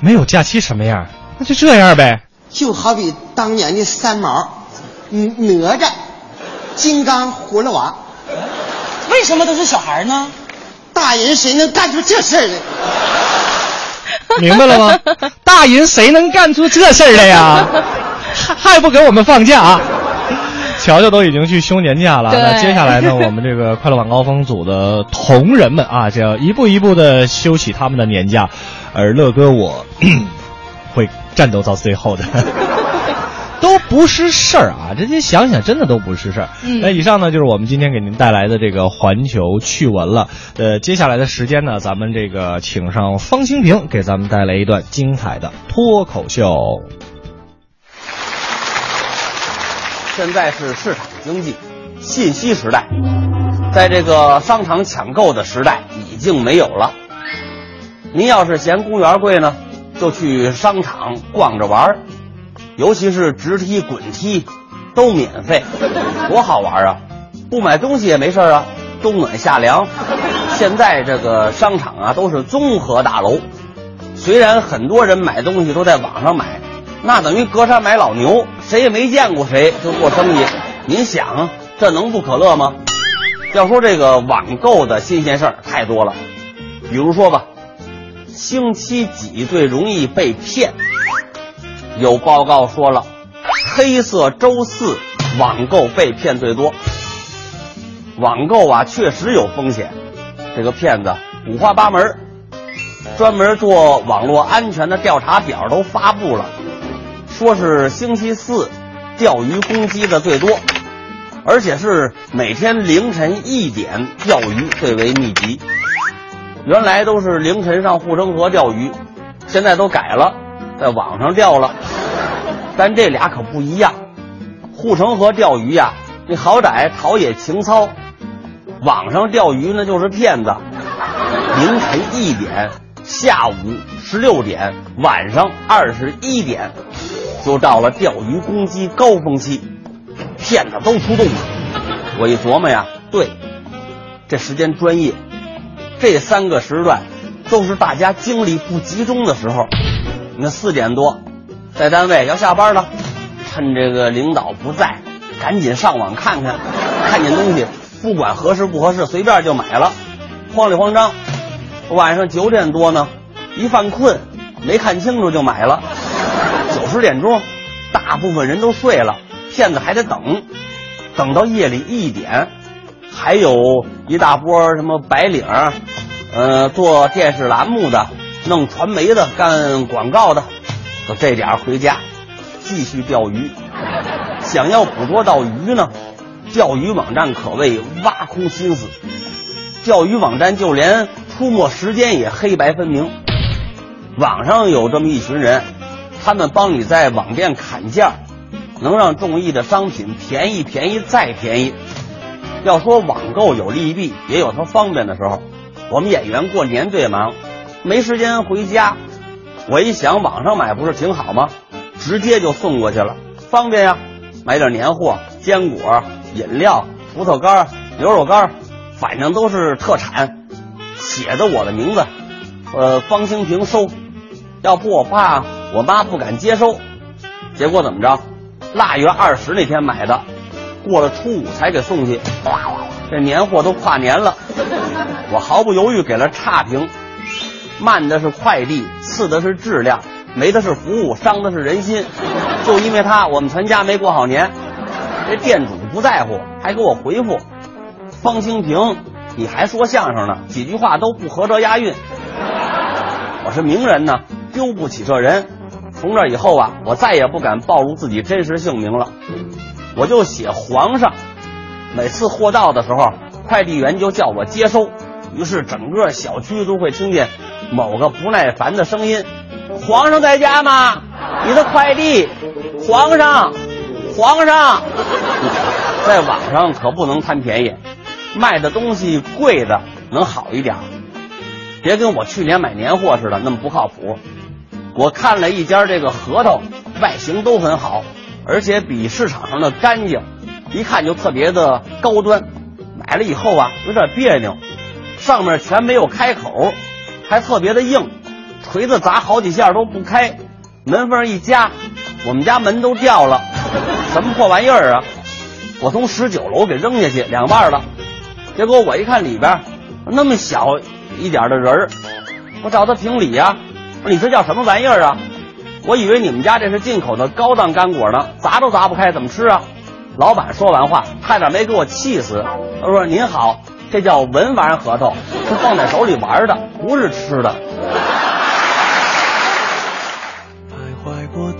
没有假期什么样？那就这样呗。就好比当年的三毛、嗯哪吒、金刚、葫芦娃，为什么都是小孩呢？大人谁能干出这事儿来？明白了吗？[LAUGHS] 大人谁能干出这事儿来呀？还 [LAUGHS] 还不给我们放假啊？[LAUGHS] 乔乔都已经去休年假了，那接下来呢，我们这个快乐晚高峰组的同仁们啊，就要一步一步的休息他们的年假，而乐哥我 [COUGHS] 会战斗到最后的。[LAUGHS] 都不是事儿啊！这些想想真的都不是事儿。嗯那以上呢就是我们今天给您带来的这个环球趣闻了。呃，接下来的时间呢，咱们这个请上方清平给咱们带来一段精彩的脱口秀。现在是市场经济、信息时代，在这个商场抢购的时代已经没有了。您要是嫌公园贵呢，就去商场逛着玩，尤其是直梯、滚梯都免费，多好玩啊！不买东西也没事啊，冬暖夏凉。现在这个商场啊都是综合大楼，虽然很多人买东西都在网上买，那等于隔山买老牛，谁也没见过谁就做生意。您想，这能不可乐吗？要说这个网购的新鲜事儿太多了，比如说吧，星期几最容易被骗？有报告说了，黑色周四网购被骗最多。网购啊，确实有风险，这个骗子五花八门，专门做网络安全的调查表都发布了，说是星期四钓鱼攻击的最多，而且是每天凌晨一点钓鱼最为密集。原来都是凌晨上护城河钓鱼，现在都改了，在网上钓了。但这俩可不一样，护城河钓鱼呀，你好歹陶冶情操；网上钓鱼那就是骗子。凌晨一点、下午十六点、晚上二十一点，就到了钓鱼攻击高峰期，骗子都出动了。我一琢磨呀，对，这时间专业，这三个时段都是大家精力不集中的时候。你看四点多，在单位要下班了，趁这个领导不在，赶紧上网看看，看见东西不管合适不合适，随便就买了，慌里慌张。晚上九点多呢，一犯困，没看清楚就买了。十点钟，大部分人都睡了，骗子还得等，等到夜里一点，还有一大波什么白领，呃，做电视栏目的。弄传媒的，干广告的，就这点回家，继续钓鱼。想要捕捉到鱼呢，钓鱼网站可谓挖空心思。钓鱼网站就连出没时间也黑白分明。网上有这么一群人，他们帮你在网店砍价，能让中意的商品便宜便宜再便宜。要说网购有利弊，也有它方便的时候。我们演员过年最忙。没时间回家，我一想网上买不是挺好吗？直接就送过去了，方便呀。买点年货、坚果、饮料、葡萄干、牛肉干，反正都是特产，写着我的名字，呃，方清平收。要不我怕我妈不敢接收。结果怎么着？腊月二十那天买的，过了初五才给送去。这年货都跨年了，我毫不犹豫给了差评。慢的是快递，次的是质量，没的是服务，伤的是人心。就因为他，我们全家没过好年。这店主不在乎，还给我回复：“方清平，你还说相声呢，几句话都不合辙押韵。[LAUGHS] ”我是名人呢，丢不起这人。从这以后啊，我再也不敢暴露自己真实姓名了，我就写皇上。每次货到的时候，快递员就叫我接收，于是整个小区都会听见。某个不耐烦的声音：“皇上在家吗？你的快递，皇上，皇上。[LAUGHS] ”在网上可不能贪便宜，卖的东西贵的能好一点，别跟我去年买年货似的那么不靠谱。我看了一家这个核桃，外形都很好，而且比市场上的干净，一看就特别的高端。买了以后啊，有点别扭，上面全没有开口。还特别的硬，锤子砸好几下都不开，门缝一夹，我们家门都掉了，[LAUGHS] 什么破玩意儿啊！我从十九楼给扔下去两半了，结果我一看里边那么小一点的人儿，我找他评理呀，你这叫什么玩意儿啊？我以为你们家这是进口的高档干果呢，砸都砸不开，怎么吃啊？老板说完话，差点没给我气死。他说：“您好。”这叫文玩核桃，是放在手里玩的，不是吃的。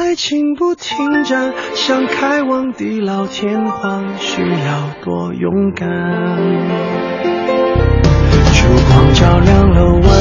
爱情不停站，想开往地老天荒，需要多勇敢。如果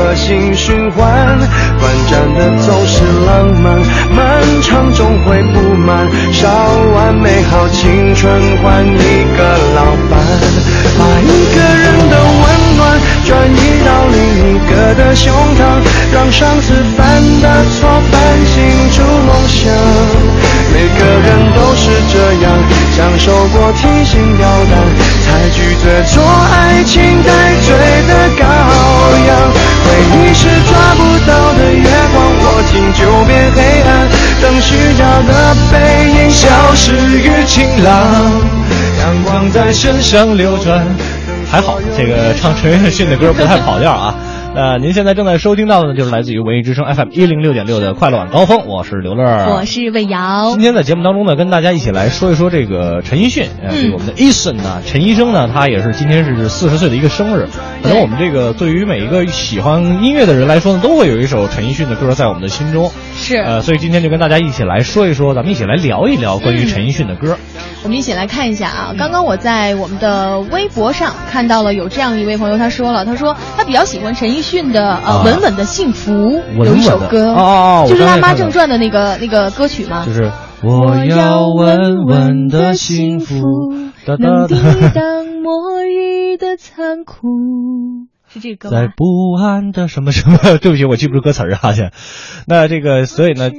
恶性循环。短暂的总是浪漫，漫长终会不满，烧完美好青春换一个老伴，把一个人转移到另一个的胸膛，让上次犯的错反省出梦想。每个人都是这样，享受过提心吊胆，才拒绝做爱情带罪的羔羊。回忆是抓不到的月光，握紧就变黑暗，等虚假的背影消失于晴朗。阳光在身上流转。还好，这个唱陈奕迅的歌不太跑调啊。那您现在正在收听到的呢，就是来自于文艺之声 FM 一零六点六的快乐晚高峰，我是刘乐，我是魏瑶。今天在节目当中呢，跟大家一起来说一说这个陈奕迅，呃，这个我们的 Eason 呢，陈医生呢，他也是今天是四十岁的一个生日。可能我们这个对于每一个喜欢音乐的人来说呢，都会有一首陈奕迅的歌在我们的心中。是，呃，所以今天就跟大家一起来说一说，咱们一起来聊一聊关于陈奕迅的歌。我们一起来看一下啊，刚刚我在我们的微博上看到了有这样一位朋友，他说了，他说他比较喜欢陈奕迅的呃《稳稳的幸福》有一首歌，哦哦，就是《辣妈正传》的那个那个歌曲吗？就是我要稳稳的幸福，能抵挡末日的残酷。[LAUGHS] 是这个在不安的什么什么？[LAUGHS] 对不起，我记不住歌词儿啊，现。那这个，所以呢。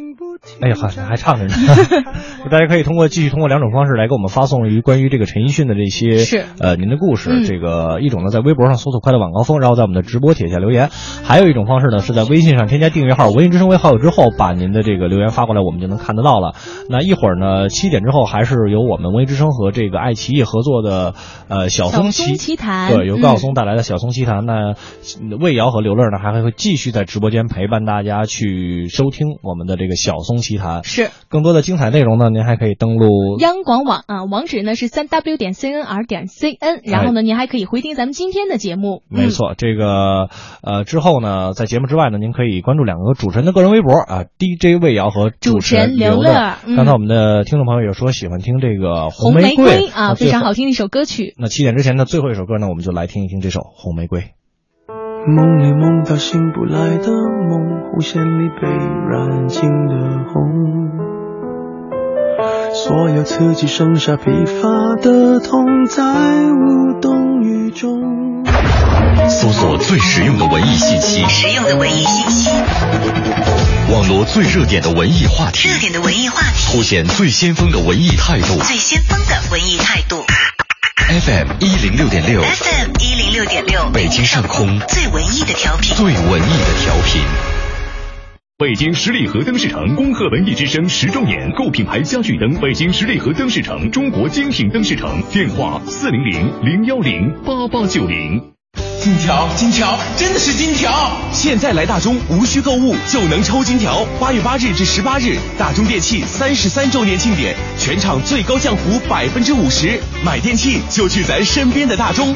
哎呀，还还唱着呢！[LAUGHS] [LAUGHS] 大家可以通过继续通过两种方式来给我们发送于关于这个陈奕迅的这些是呃您的故事。嗯这个一种呢，在微博上搜索“快乐晚高峰”，然后在我们的直播帖下留言；还有一种方式呢，是在微信上添加订阅号“文艺之声”为好友之后，把您的这个留言发过来，我们就能看得到了。那一会儿呢，七点之后还是由我们文艺之声和这个爱奇艺合作的呃小松奇奇谈对，由高晓嗯松带来的小松奇谈。那魏瑶和刘乐呢，还会继续在直播间陪伴大家去收听我们的这个小松奇谈。是更多的精彩内容呢，您还可以登录央广网啊，网址呢是三 w 点 cnr 点 cn，然后呢，您还可以回听咱们今天的节目。哎没错，这个呃之后呢，在节目之外呢，您可以关注两个主持人的个人微博啊，DJ 魏瑶和主持人刘乐刚才我们的听众朋友也说喜欢听这个红玫瑰啊，非常好听的一首歌曲。那七点之前的最后一首歌呢，我们就来听一听这首《红玫瑰》。梦里梦到醒不来的梦，红线里被染尽的红，所有刺激剩下疲乏的痛，在无动于衷。搜索最实用的文艺信息，实用的文艺信息，网络最热点的文艺话题，热点的文艺话题，凸显最先锋的文艺态度。最先锋的文艺态度。FM 一零六点六，FM 一零六点六，北京上空最文艺的调频，最文艺的调频。北京十里河灯饰城恭贺文艺之声十周年，购品牌家具灯，北京十里河灯饰城，中国精品灯饰城，电话四零零零幺零八八九零。金条，金条，真的是金条！现在来大中，无需购物就能抽金条。八月八日至十八日，大中电器三十三周年庆典，全场最高降幅百分之五十，买电器就去咱身边的大中。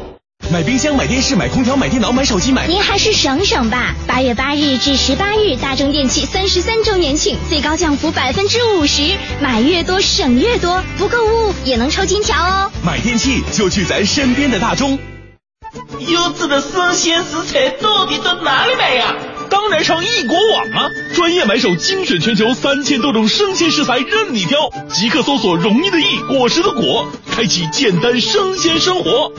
买冰箱、买电视、买空调、买电脑、买手机、买……您还是省省吧。八月八日至十八日，大中电器三十三周年庆，最高降幅百分之五十，买越多省越多，不购物也能抽金条哦。买电器就去咱身边的大中。优质的生鲜食材到底到哪里买呀？当然上易果网啊！专业买手精选全球三千多种生鲜食材任你挑，即刻搜索“容易的易，果实的果”，开启简单生鲜生活。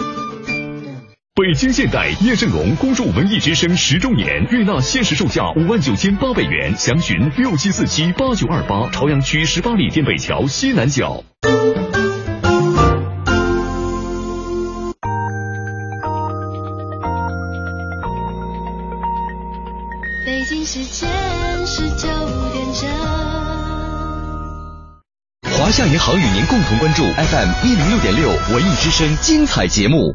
北京现代叶盛龙恭祝文艺之声十周年，悦纳限时售价五万九千八百元，详询六七四七八九二八，朝阳区十八里店北桥西南角。北京时间十九点整。华夏银行与您共同关注 FM 一零六点六文艺之声精彩节目。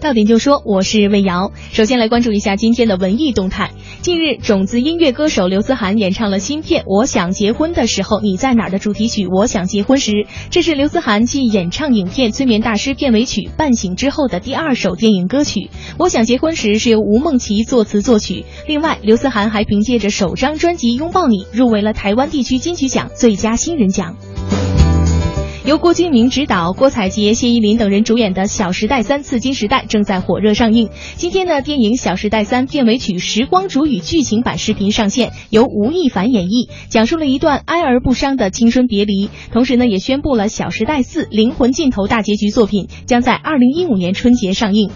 到点就说，我是魏瑶。首先来关注一下今天的文艺动态。近日，种子音乐歌手刘思涵演唱了新片《我想结婚的时候你在哪儿》的主题曲《我想结婚时》，这是刘思涵继演唱影片《催眠大师》片尾曲《半醒》之后的第二首电影歌曲。《我想结婚时》是由吴梦琪作词作曲。另外，刘思涵还凭借着首张专辑《拥抱你》入围了台湾地区金曲奖最佳新人奖。由郭敬明执导、郭采洁、谢依霖等人主演的《小时代三：刺金时代》正在火热上映。今天呢，电影《小时代三》片尾曲《时光煮雨》剧情版视频上线，由吴亦凡演绎，讲述了一段哀而不伤的青春别离。同时呢，也宣布了《小时代四：灵魂尽头》大结局作品将在二零一五年春节上映。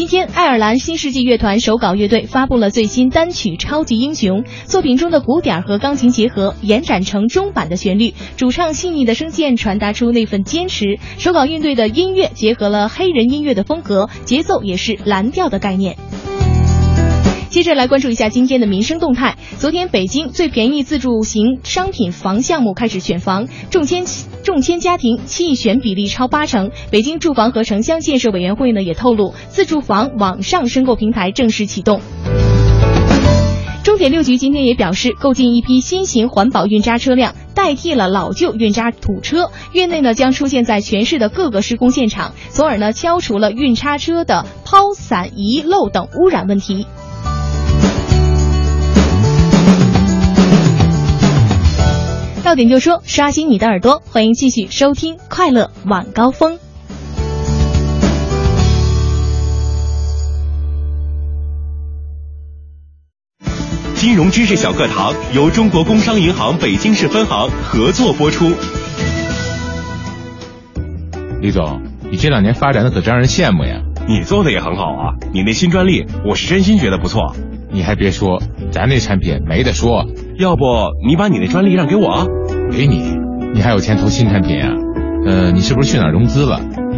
今天，爱尔兰新世纪乐团手稿乐队发布了最新单曲《超级英雄》，作品中的鼓点和钢琴结合，延展成中版的旋律，主唱细腻的声线传达出那份坚持。手稿乐队的音乐结合了黑人音乐的风格，节奏也是蓝调的概念。接着来关注一下今天的民生动态。昨天，北京最便宜自住型商品房项目开始选房，中签中签家庭弃选比例超八成。北京住房和城乡建设委员会呢也透露，自住房网上申购平台正式启动。中铁六局今天也表示，购进一批新型环保运渣车辆，代替了老旧运渣土车。月内呢将出现在全市的各个施工现场，从而呢消除了运叉车的抛散、遗漏等污染问题。到点就说，刷新你的耳朵，欢迎继续收听快乐晚高峰。金融知识小课堂由中国工商银行北京市分行合作播出。李总，你这两年发展的可真让人羡慕呀！你做的也很好啊，你那新专利，我是真心觉得不错。你还别说，咱那产品没得说。要不你把你那专利让给我啊？给你，你还有钱投新产品啊？呃，你是不是去哪儿融资了？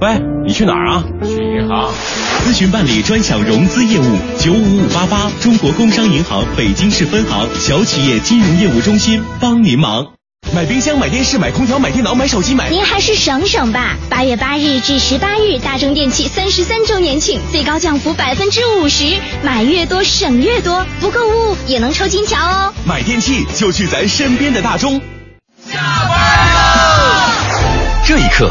喂，你去哪儿啊？去银行。咨询办理专享融资业务，九五五八八，中国工商银行北京市分行小企业金融业务中心帮您忙。买冰箱、买电视、买空调、买电脑、买手机、买……您还是省省吧！八月八日至十八日，大中电器三十三周年庆，最高降幅百分之五十，买越多省越多，不购物也能抽金条哦！买电器就去咱身边的大中。下班了，这一刻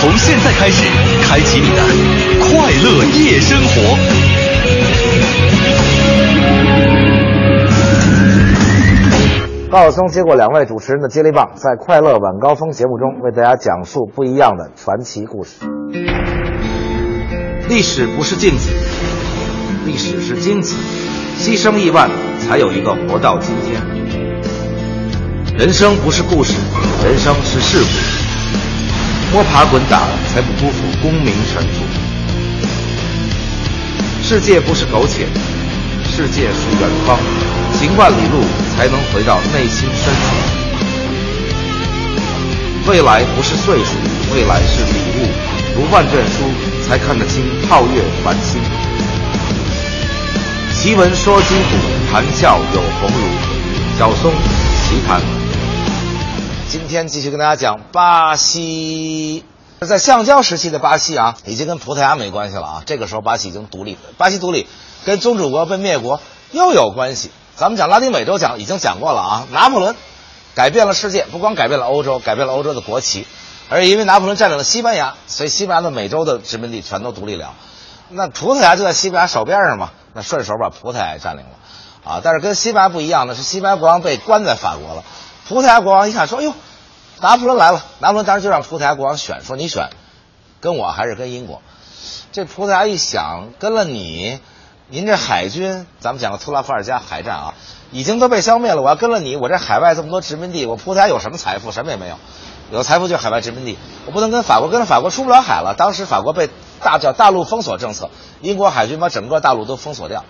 从现在开始，开启你的快乐夜生活。高晓松接过两位主持人的接力棒，在《快乐晚高峰》节目中为大家讲述不一样的传奇故事。历史不是镜子，历史是金子，牺牲亿万才有一个活到今天。人生不是故事，人生是事故。摸爬滚打，才不辜负功名尘土。世界不是苟且，世界是远方。行万里路，才能回到内心深处。未来不是岁数，未来是礼物。读万卷书，才看得清皓月繁星。奇闻说今古，谈笑有鸿儒。小松奇谈。今天继续跟大家讲巴西。在橡胶时期的巴西啊，已经跟葡萄牙没关系了啊。这个时候巴西已经独立，巴西独立跟宗主国被灭国又有关系。咱们讲拉丁美洲讲已经讲过了啊，拿破仑改变了世界，不光改变了欧洲，改变了欧洲的国旗，而因为拿破仑占领了西班牙，所以西班牙的美洲的殖民地全都独立了。那葡萄牙就在西班牙手边上嘛，那顺手把葡萄牙占领了啊。但是跟西班牙不一样的是，西班牙国王被关在法国了。葡萄牙国王一看说：“哟，拿破仑来了。”拿破仑当时就让葡萄牙国王选，说：“你选，跟我还是跟英国？”这葡萄牙一想，跟了你。您这海军，咱们讲个特拉法尔加海战啊，已经都被消灭了。我要跟了你，我这海外这么多殖民地，我葡萄牙有什么财富？什么也没有，有财富就是海外殖民地。我不能跟法国，跟了法国出不了海了。当时法国被大叫大陆封锁政策，英国海军把整个大陆都封锁掉，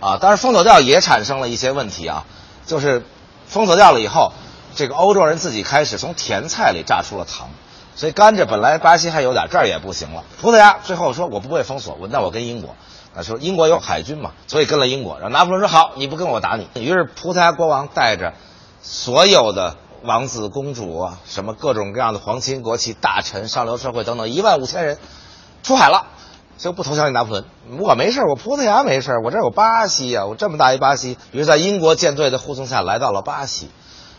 啊，当然封锁掉也产生了一些问题啊，就是封锁掉了以后，这个欧洲人自己开始从甜菜里榨出了糖，所以甘蔗本来巴西还有点，这儿也不行了。葡萄牙最后说我不会封锁，我那我跟英国。那说英国有海军嘛，所以跟了英国。然后拿破仑说好，你不跟我打你。于是葡萄牙国王带着所有的王子公主啊，什么各种各样的皇亲国戚、大臣、上流社会等等一万五千人出海了，就不投降给拿破仑。我没事，我葡萄牙没事，我这有巴西呀，我这么大一巴西。于是，在英国舰队的护送下来到了巴西，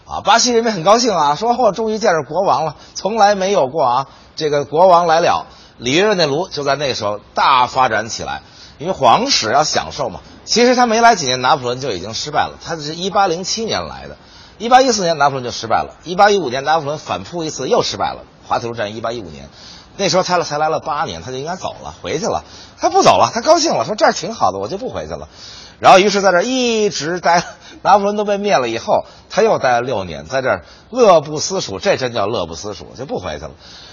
啊，巴西人民很高兴啊，说我终于见着国王了，从来没有过啊，这个国王来了。里约热内卢就在那时候大发展起来。因为皇室要享受嘛，其实他没来几年，拿破仑就已经失败了。他是一八零七年来的，一八一四年拿破仑就失败了，一八一五年拿破仑反扑一次又失败了。滑铁卢战役一八一五年，那时候他才来了八年，他就应该走了，回去了。他不走了，他高兴了，说这儿挺好的，我就不回去了。然后于是在这一直待，拿破仑都被灭了以后，他又待了六年，在这儿乐不思蜀，这真叫乐不思蜀，就不回去了。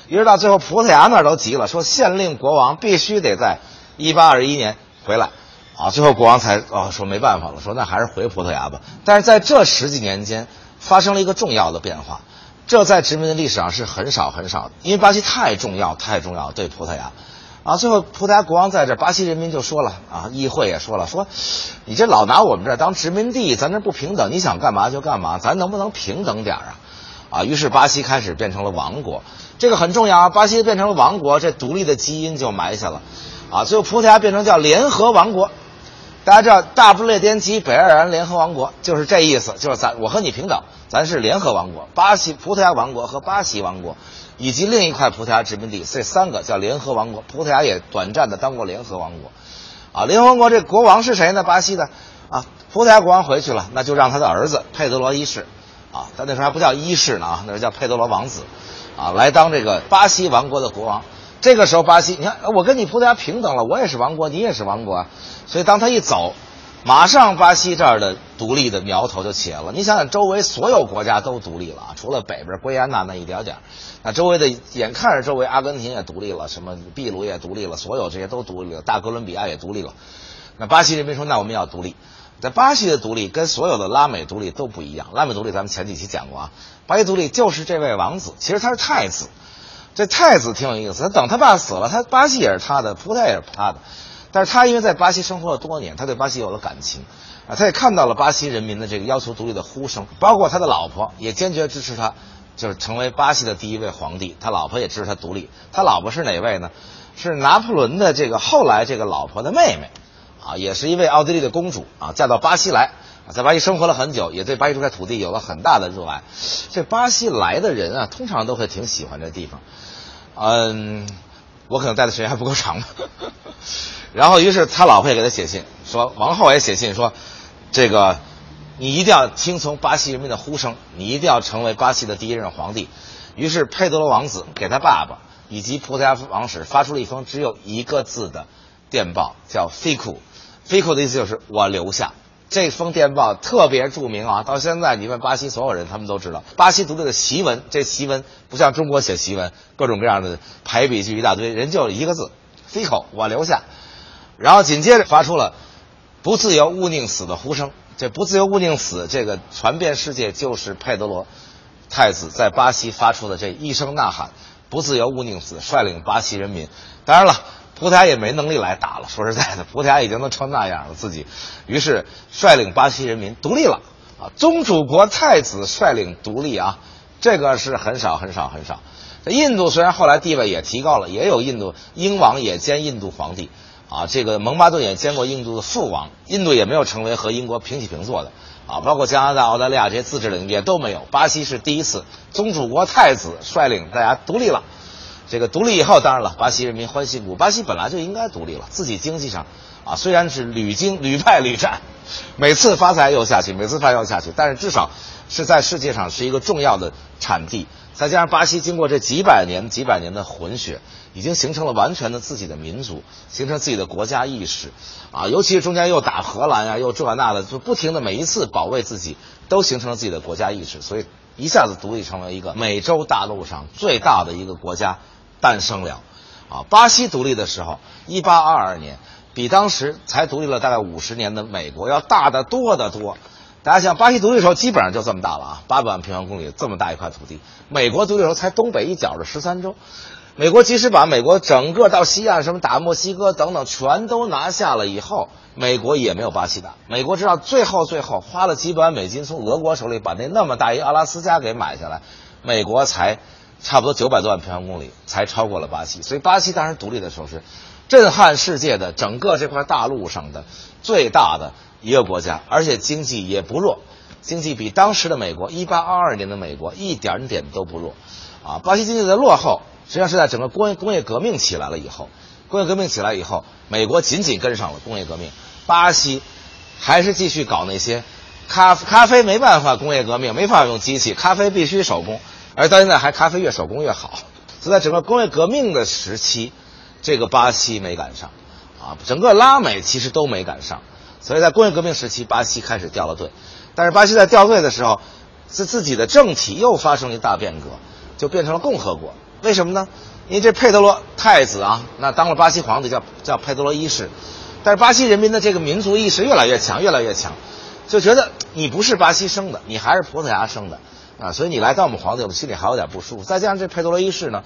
一直到最后，葡萄牙那儿都急了，说县令国王必须得在。一八二一年回来，啊，最后国王才哦说没办法了，说那还是回葡萄牙吧。但是在这十几年间，发生了一个重要的变化，这在殖民的历史上是很少很少的，因为巴西太重要太重要对葡萄牙，啊，最后葡萄牙国王在这，巴西人民就说了啊，议会也说了，说你这老拿我们这当殖民地，咱这不平等，你想干嘛就干嘛，咱能不能平等点啊？啊，于是巴西开始变成了王国，这个很重要啊，巴西变成了王国，这独立的基因就埋下了。啊，最后葡萄牙变成叫联合王国，大家知道大不列颠及北爱尔兰联合王国就是这意思，就是咱我和你平等，咱是联合王国。巴西葡萄牙王国和巴西王国，以及另一块葡萄牙殖民地，这三个叫联合王国。葡萄牙也短暂的当过联合王国，啊，联合王国这国王是谁呢？巴西的，啊，葡萄牙国王回去了，那就让他的儿子佩德罗一世，啊，他那时候还不叫一世呢啊，那时候叫佩德罗王子，啊，来当这个巴西王国的国王。这个时候，巴西，你看，我跟你葡萄牙平等了，我也是王国，你也是王国，所以当他一走，马上巴西这儿的独立的苗头就起来了。你想想，周围所有国家都独立了，除了北边圭亚那那一点点，那周围的眼看着周围阿根廷也独立了，什么秘鲁也独立了，所有这些都独立了，大哥伦比亚也独立了。那巴西人民说，那我们要独立。在巴西的独立跟所有的拉美独立都不一样。拉美独立咱们前几期讲过啊，巴西独立就是这位王子，其实他是太子。这太子挺有意思，他等他爸死了，他巴西也是他的，葡萄牙也是他的，但是他因为在巴西生活了多年，他对巴西有了感情，啊，他也看到了巴西人民的这个要求独立的呼声，包括他的老婆也坚决支持他，就是成为巴西的第一位皇帝，他老婆也支持他独立，他老婆是哪位呢？是拿破仑的这个后来这个老婆的妹妹，啊，也是一位奥地利的公主啊，嫁到巴西来。在巴西生活了很久，也对巴西这块土地有了很大的热爱。这巴西来的人啊，通常都会挺喜欢这地方。嗯，我可能待的时间还不够长吧。然后，于是他老婆也给他写信，说王后也写信说，这个你一定要听从巴西人民的呼声，你一定要成为巴西的第一任皇帝。于是佩德罗王子给他爸爸以及葡萄牙王室发出了一封只有一个字的电报，叫 “fico”。，FICO 的意思就是我留下。这封电报特别著名啊，到现在你问巴西所有人，他们都知道巴西独立的檄文。这檄文不像中国写檄文，各种各样的排比句一大堆，人就一个字，FICO，我留下。然后紧接着发出了“不自由勿宁死”的呼声。这“不自由勿宁死”这个传遍世界，就是佩德罗太子在巴西发出的这一声呐喊：“不自由勿宁死”，率领巴西人民。当然了。葡萄牙也没能力来打了。说实在的，葡萄牙已经能成那样了，自己，于是率领巴西人民独立了。啊，宗主国太子率领独立啊，这个是很少很少很少。印度虽然后来地位也提高了，也有印度英王也兼印度皇帝，啊，这个蒙巴顿也兼过印度的父王，印度也没有成为和英国平起平坐的，啊，包括加拿大、澳大利亚这些自治领地也都没有。巴西是第一次，宗主国太子率领大家独立了。这个独立以后，当然了，巴西人民欢欣鼓舞。巴西本来就应该独立了，自己经济上，啊，虽然是屡经屡败屡战，每次发财又下去，每次发财又下去，但是至少是在世界上是一个重要的产地。再加上巴西经过这几百年、几百年的混血，已经形成了完全的自己的民族，形成自己的国家意识，啊，尤其是中间又打荷兰啊，又这那的，就不停的每一次保卫自己，都形成了自己的国家意识，所以一下子独立成了一个美洲大陆上最大的一个国家。诞生了，啊，巴西独立的时候，一八二二年，比当时才独立了大概五十年的美国要大得多得多。大家想，巴西独立的时候基本上就这么大了啊，八百万平方公里这么大一块土地。美国独立的时候才东北一角的十三州。美国即使把美国整个到西岸，什么打墨西哥等等全都拿下了以后，美国也没有巴西大。美国知道最后最后花了几百万美金从俄国手里把那那么大一阿拉斯加给买下来，美国才。差不多九百多万平方公里才超过了巴西，所以巴西当时独立的时候是震撼世界的，整个这块大陆上的最大的一个国家，而且经济也不弱，经济比当时的美国一八二二年的美国一点点都不弱，啊，巴西经济的落后实际上是在整个工业工业革命起来了以后，工业革命起来以后，美国紧紧跟上了工业革命，巴西还是继续搞那些咖咖啡没办法工业革命没法用机器，咖啡必须手工。而到现在还咖啡越手工越好，[LAUGHS] 就在整个工业革命的时期，这个巴西没赶上，啊，整个拉美其实都没赶上，所以在工业革命时期，巴西开始掉了队。但是巴西在掉队的时候，自自己的政体又发生了一大变革，就变成了共和国。为什么呢？因为这佩德罗太子啊，那当了巴西皇帝叫叫佩德罗一世，但是巴西人民的这个民族意识越来越强，越来越强，就觉得你不是巴西生的，你还是葡萄牙生的。啊，所以你来当我们皇帝，我们心里还有点不舒服。再加上这佩德罗一世呢，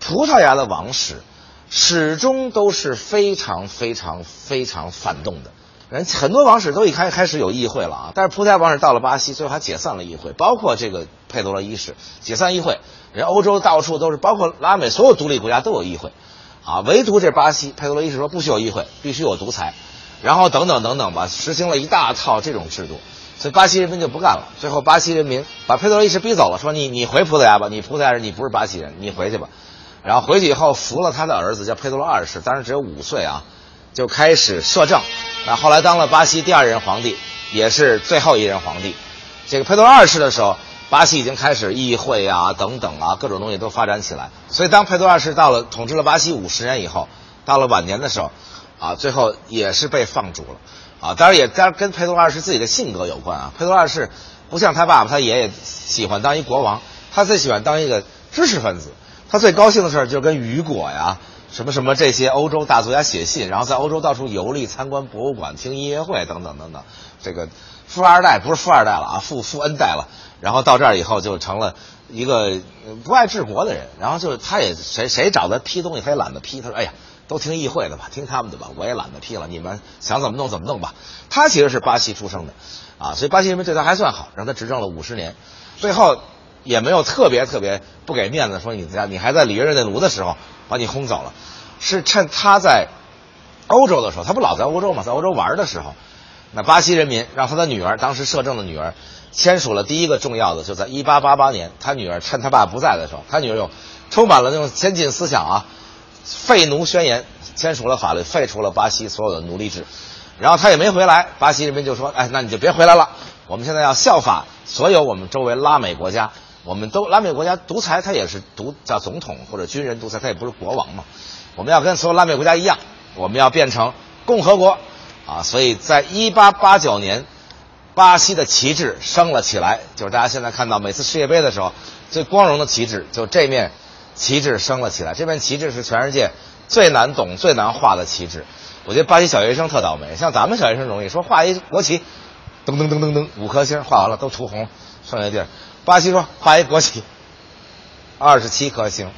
葡萄牙的王室始终都是非常非常非常反动的。人很多王室都一开开始有议会了啊，但是葡萄牙王室到了巴西，最后还解散了议会。包括这个佩德罗一世解散议会，人欧洲到处都是，包括拉美所有独立国家都有议会，啊，唯独这巴西佩德罗一世说不许有议会，必须有独裁，然后等等等等吧，实行了一大套这种制度。所以巴西人民就不干了，最后巴西人民把佩德罗一世逼走了，说你你回葡萄牙吧，你葡萄牙人，你不是巴西人，你回去吧。然后回去以后扶了他的儿子叫佩德罗二世，当时只有五岁啊，就开始摄政。那后来当了巴西第二任皇帝，也是最后一任皇帝。这个佩德罗二世的时候，巴西已经开始议会啊等等啊各种东西都发展起来。所以当佩德二世到了统治了巴西五十年以后，到了晚年的时候，啊最后也是被放逐了。啊，当然也当然跟佩德二世自己的性格有关啊。佩德二世不像他爸爸，他爷爷喜欢当一国王，他最喜欢当一个知识分子。他最高兴的事儿就是跟雨果呀、什么什么这些欧洲大作家写信，然后在欧洲到处游历、参观博物馆、听音乐会等等等等。这个富二代不是富二代了啊，富富 N 代了。然后到这儿以后就成了一个不爱治国的人。然后就他也谁谁找他批东西，他也懒得批。他说：“哎呀。”都听议会的吧，听他们的吧，我也懒得批了。你们想怎么弄怎么弄吧。他其实是巴西出生的，啊，所以巴西人民对他还算好，让他执政了五十年，最后也没有特别特别不给面子，说你家你还在里约热内卢的时候把你轰走了，是趁他在欧洲的时候，他不老在欧洲嘛，在欧洲玩的时候，那巴西人民让他的女儿，当时摄政的女儿签署了第一个重要的，就在一八八八年，他女儿趁他爸不在的时候，他女儿有充满了那种先进思想啊。废奴宣言签署了法律，废除了巴西所有的奴隶制，然后他也没回来。巴西人民就说：“哎，那你就别回来了。我们现在要效法所有我们周围拉美国家，我们都拉美国家独裁，他也是独叫总统或者军人独裁，他也不是国王嘛。我们要跟所有拉美国家一样，我们要变成共和国，啊，所以在一八八九年，巴西的旗帜升了起来，就是大家现在看到每次世界杯的时候，最光荣的旗帜就这面旗帜升了起来。这面旗帜是全世界最难懂、最难画的旗帜。我觉得巴西小学生特倒霉，像咱们小学生容易，说画一国旗，噔噔噔噔噔，五颗星画完了都涂红，剩下地儿。巴西说画一国旗，二十七颗星，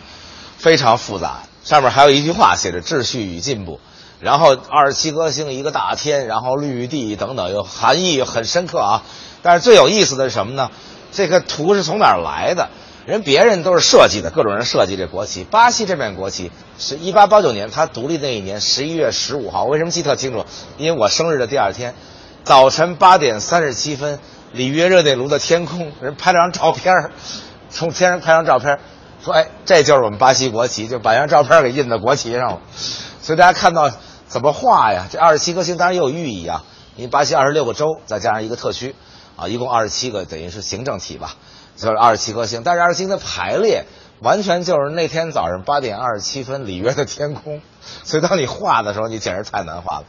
非常复杂，上面还有一句话写着“秩序与进步”。然后二十七颗星，一个大天，然后绿地等等，有含义很深刻啊。但是最有意思的是什么呢？这个图是从哪儿来的？人别人都是设计的，各种人设计这国旗。巴西这面国旗是一八八九年，它独立那一年十一月十五号。为什么记特清楚？因为我生日的第二天，早晨八点三十七分，里约热内卢的天空，人拍了张照片，从天上拍张照片，说：“哎，这就是我们巴西国旗。”就把张照片给印在国旗上了。所以大家看到怎么画呀？这二十七颗星当然也有寓意啊。因为巴西二十六个州，再加上一个特区，啊，一共二十七个，等于是行政体吧。就是二十七颗星，但是二十七星的排列完全就是那天早上八点二十七分里约的天空，所以当你画的时候，你简直太难画了。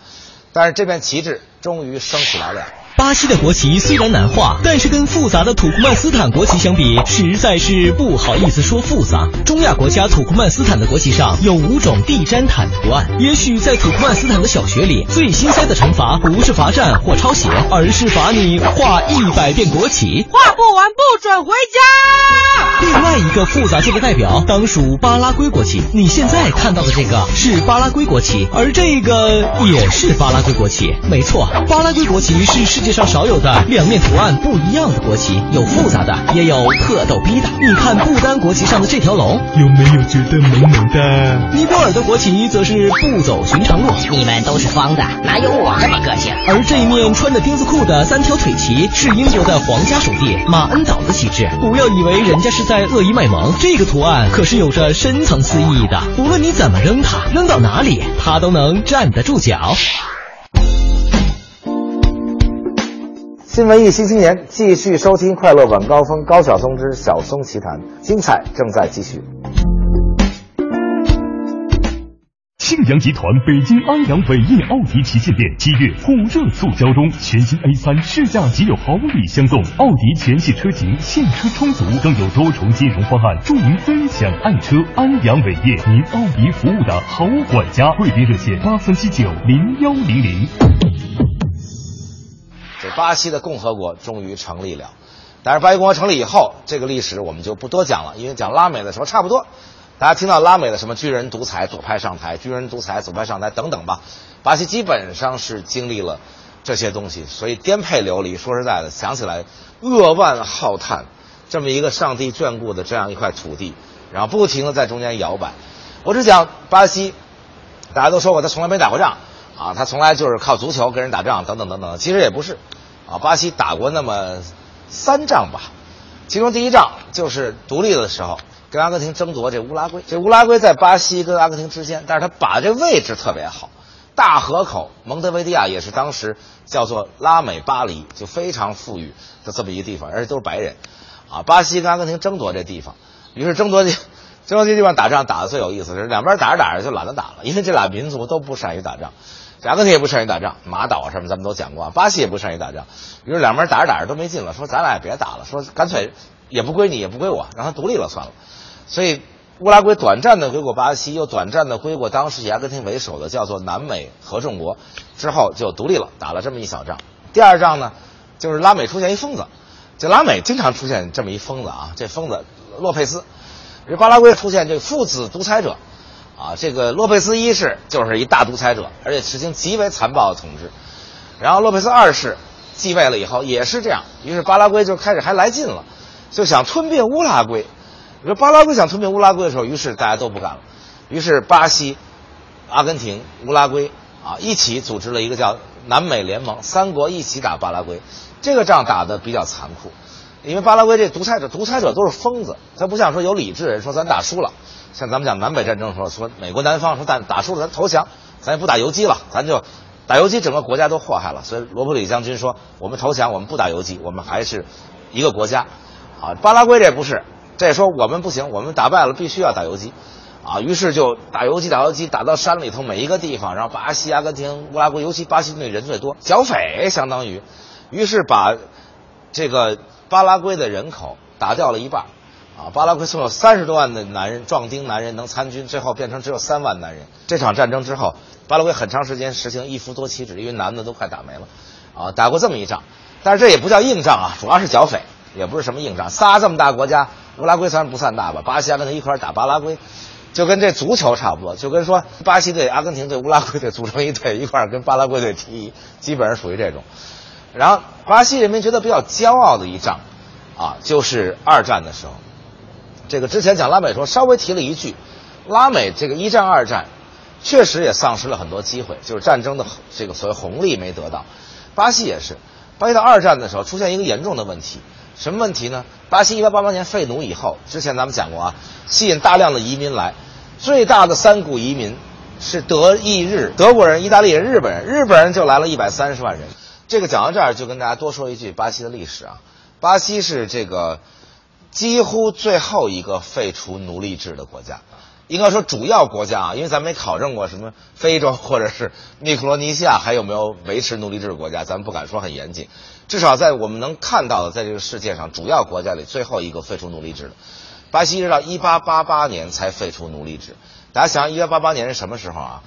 但是这面旗帜终于升起来了。巴西的国旗虽然难画，但是跟复杂的土库曼斯坦国旗相比，实在是不好意思说复杂。中亚国家土库曼斯坦的国旗上有五种地毡毯图案。也许在土库曼斯坦的小学里，最心塞的惩罚不是罚站或抄写，而是罚你画一百遍国旗，画不完不准回家。另外一个复杂界的代表当属巴拉圭国旗。你现在看到的这个是巴拉圭国旗，而这个也是巴拉圭国旗。没错，巴拉圭国旗是世界上少有的两面图案不一样的国旗，有复杂的，也有特逗逼的。你看不丹国旗上的这条龙，有没有觉得萌萌的？尼泊尔的国旗则是不走寻常路。你们都是方的，哪有我这么个性？而这一面穿着钉子裤的三条腿旗是英国的皇家属地马恩岛的旗帜。不要以为人家是在恶意卖萌，这个图案可是有着深层次意义的。无论你怎么扔它，扔到哪里，它都能站得住脚。新文艺新青年，继续收听《快乐晚高峰》高晓松之小松奇谈，精彩正在继续。庆阳集团北京安阳伟业奥迪旗舰店七月火热促销中，全新 A 三试驾即有好礼相送，奥迪全系车型现车充足，更有多重金融方案助您分享爱车。安阳伟业，您奥迪服务的好管家，贵宾热线八三七九零幺零零。巴西的共和国终于成立了，但是巴西共和国成立以后，这个历史我们就不多讲了，因为讲拉美的时候差不多。大家听到拉美的什么军人独裁左派上台，军人独裁左派上台等等吧，巴西基本上是经历了这些东西，所以颠沛流离。说实在的，想起来扼腕浩叹，这么一个上帝眷顾的这样一块土地，然后不停的在中间摇摆。我只讲巴西，大家都说过他从来没打过仗啊，他从来就是靠足球跟人打仗等等等等，其实也不是啊，巴西打过那么三仗吧，其中第一仗就是独立的时候。跟阿根廷争夺这乌拉圭，这乌拉圭在巴西跟阿根廷之间，但是他把这位置特别好，大河口蒙德维利亚也是当时叫做拉美巴黎，就非常富裕的这么一个地方，而且都是白人，啊，巴西跟阿根廷争夺这地方，于是争夺这争夺这地方打仗打的最有意思是两边打着打着就懒得打了，因为这俩民族都不善于打仗，阿根廷也不善于打仗，马岛什么咱们都讲过，巴西也不善于打仗，于是两边打着打着都没劲了，说咱俩也别打了，说干脆也不归你也不归我，让他独立了算了。所以，乌拉圭短暂的归过巴西，又短暂的归过当时以阿根廷为首的叫做南美合众国，之后就独立了，打了这么一小仗。第二仗呢，就是拉美出现一疯子，这拉美经常出现这么一疯子啊，这疯子洛佩斯，这巴拉圭出现这父子独裁者，啊，这个洛佩斯一世就是一大独裁者，而且实行极为残暴的统治。然后洛佩斯二世继位了以后也是这样，于是巴拉圭就开始还来劲了，就想吞并乌拉圭。你说巴拉圭想吞并乌拉圭的时候，于是大家都不干了，于是巴西、阿根廷、乌拉圭啊一起组织了一个叫南美联盟，三国一起打巴拉圭。这个仗打得比较残酷，因为巴拉圭这独裁者，独裁者都是疯子，他不像说有理智人说咱打输了，像咱们讲南北战争的时候说美国南方说但打输了咱投降，咱也不打游击了，咱就打游击整个国家都祸害了。所以罗伯里将军说我们投降，我们不打游击，我们还是一个国家。啊，巴拉圭这不是。这说我们不行，我们打败了必须要打游击，啊，于是就打游击，打游击，打到山里头每一个地方，然后巴西、阿根廷、乌拉圭，尤其巴西那人最多，剿匪相当于，于是把这个巴拉圭的人口打掉了一半，啊，巴拉圭从有三十多万的男人壮丁男人能参军，最后变成只有三万男人。这场战争之后，巴拉圭很长时间实行一夫多妻制，因为男的都快打没了，啊，打过这么一仗，但是这也不叫硬仗啊，主要是剿匪，也不是什么硬仗。仨这么大国家，乌拉圭虽然不算大吧，巴西、阿根廷一块打巴拉圭。就跟这足球差不多，就跟说巴西队、阿根廷队、乌拉圭队组成一队，一块儿跟巴拉圭队踢，基本上属于这种。然后巴西人民觉得比较骄傲的一仗，啊，就是二战的时候。这个之前讲拉美时候稍微提了一句，拉美这个一战、二战，确实也丧失了很多机会，就是战争的这个所谓红利没得到。巴西也是，巴西到二战的时候出现一个严重的问题。什么问题呢？巴西一八八八年废奴以后，之前咱们讲过啊，吸引大量的移民来，最大的三股移民是德意日，德国人、意大利人、日本人，日本人就来了一百三十万人。这个讲到这儿，就跟大家多说一句巴西的历史啊，巴西是这个几乎最后一个废除奴隶制的国家，应该说主要国家啊，因为咱没考证过什么非洲或者是密克罗尼西亚还有没有维持奴隶制的国家，咱们不敢说很严谨。至少在我们能看到的，在这个世界上主要国家里，最后一个废除奴隶制的，巴西直到一八八八年才废除奴隶制。大家想想，一八八八年是什么时候啊？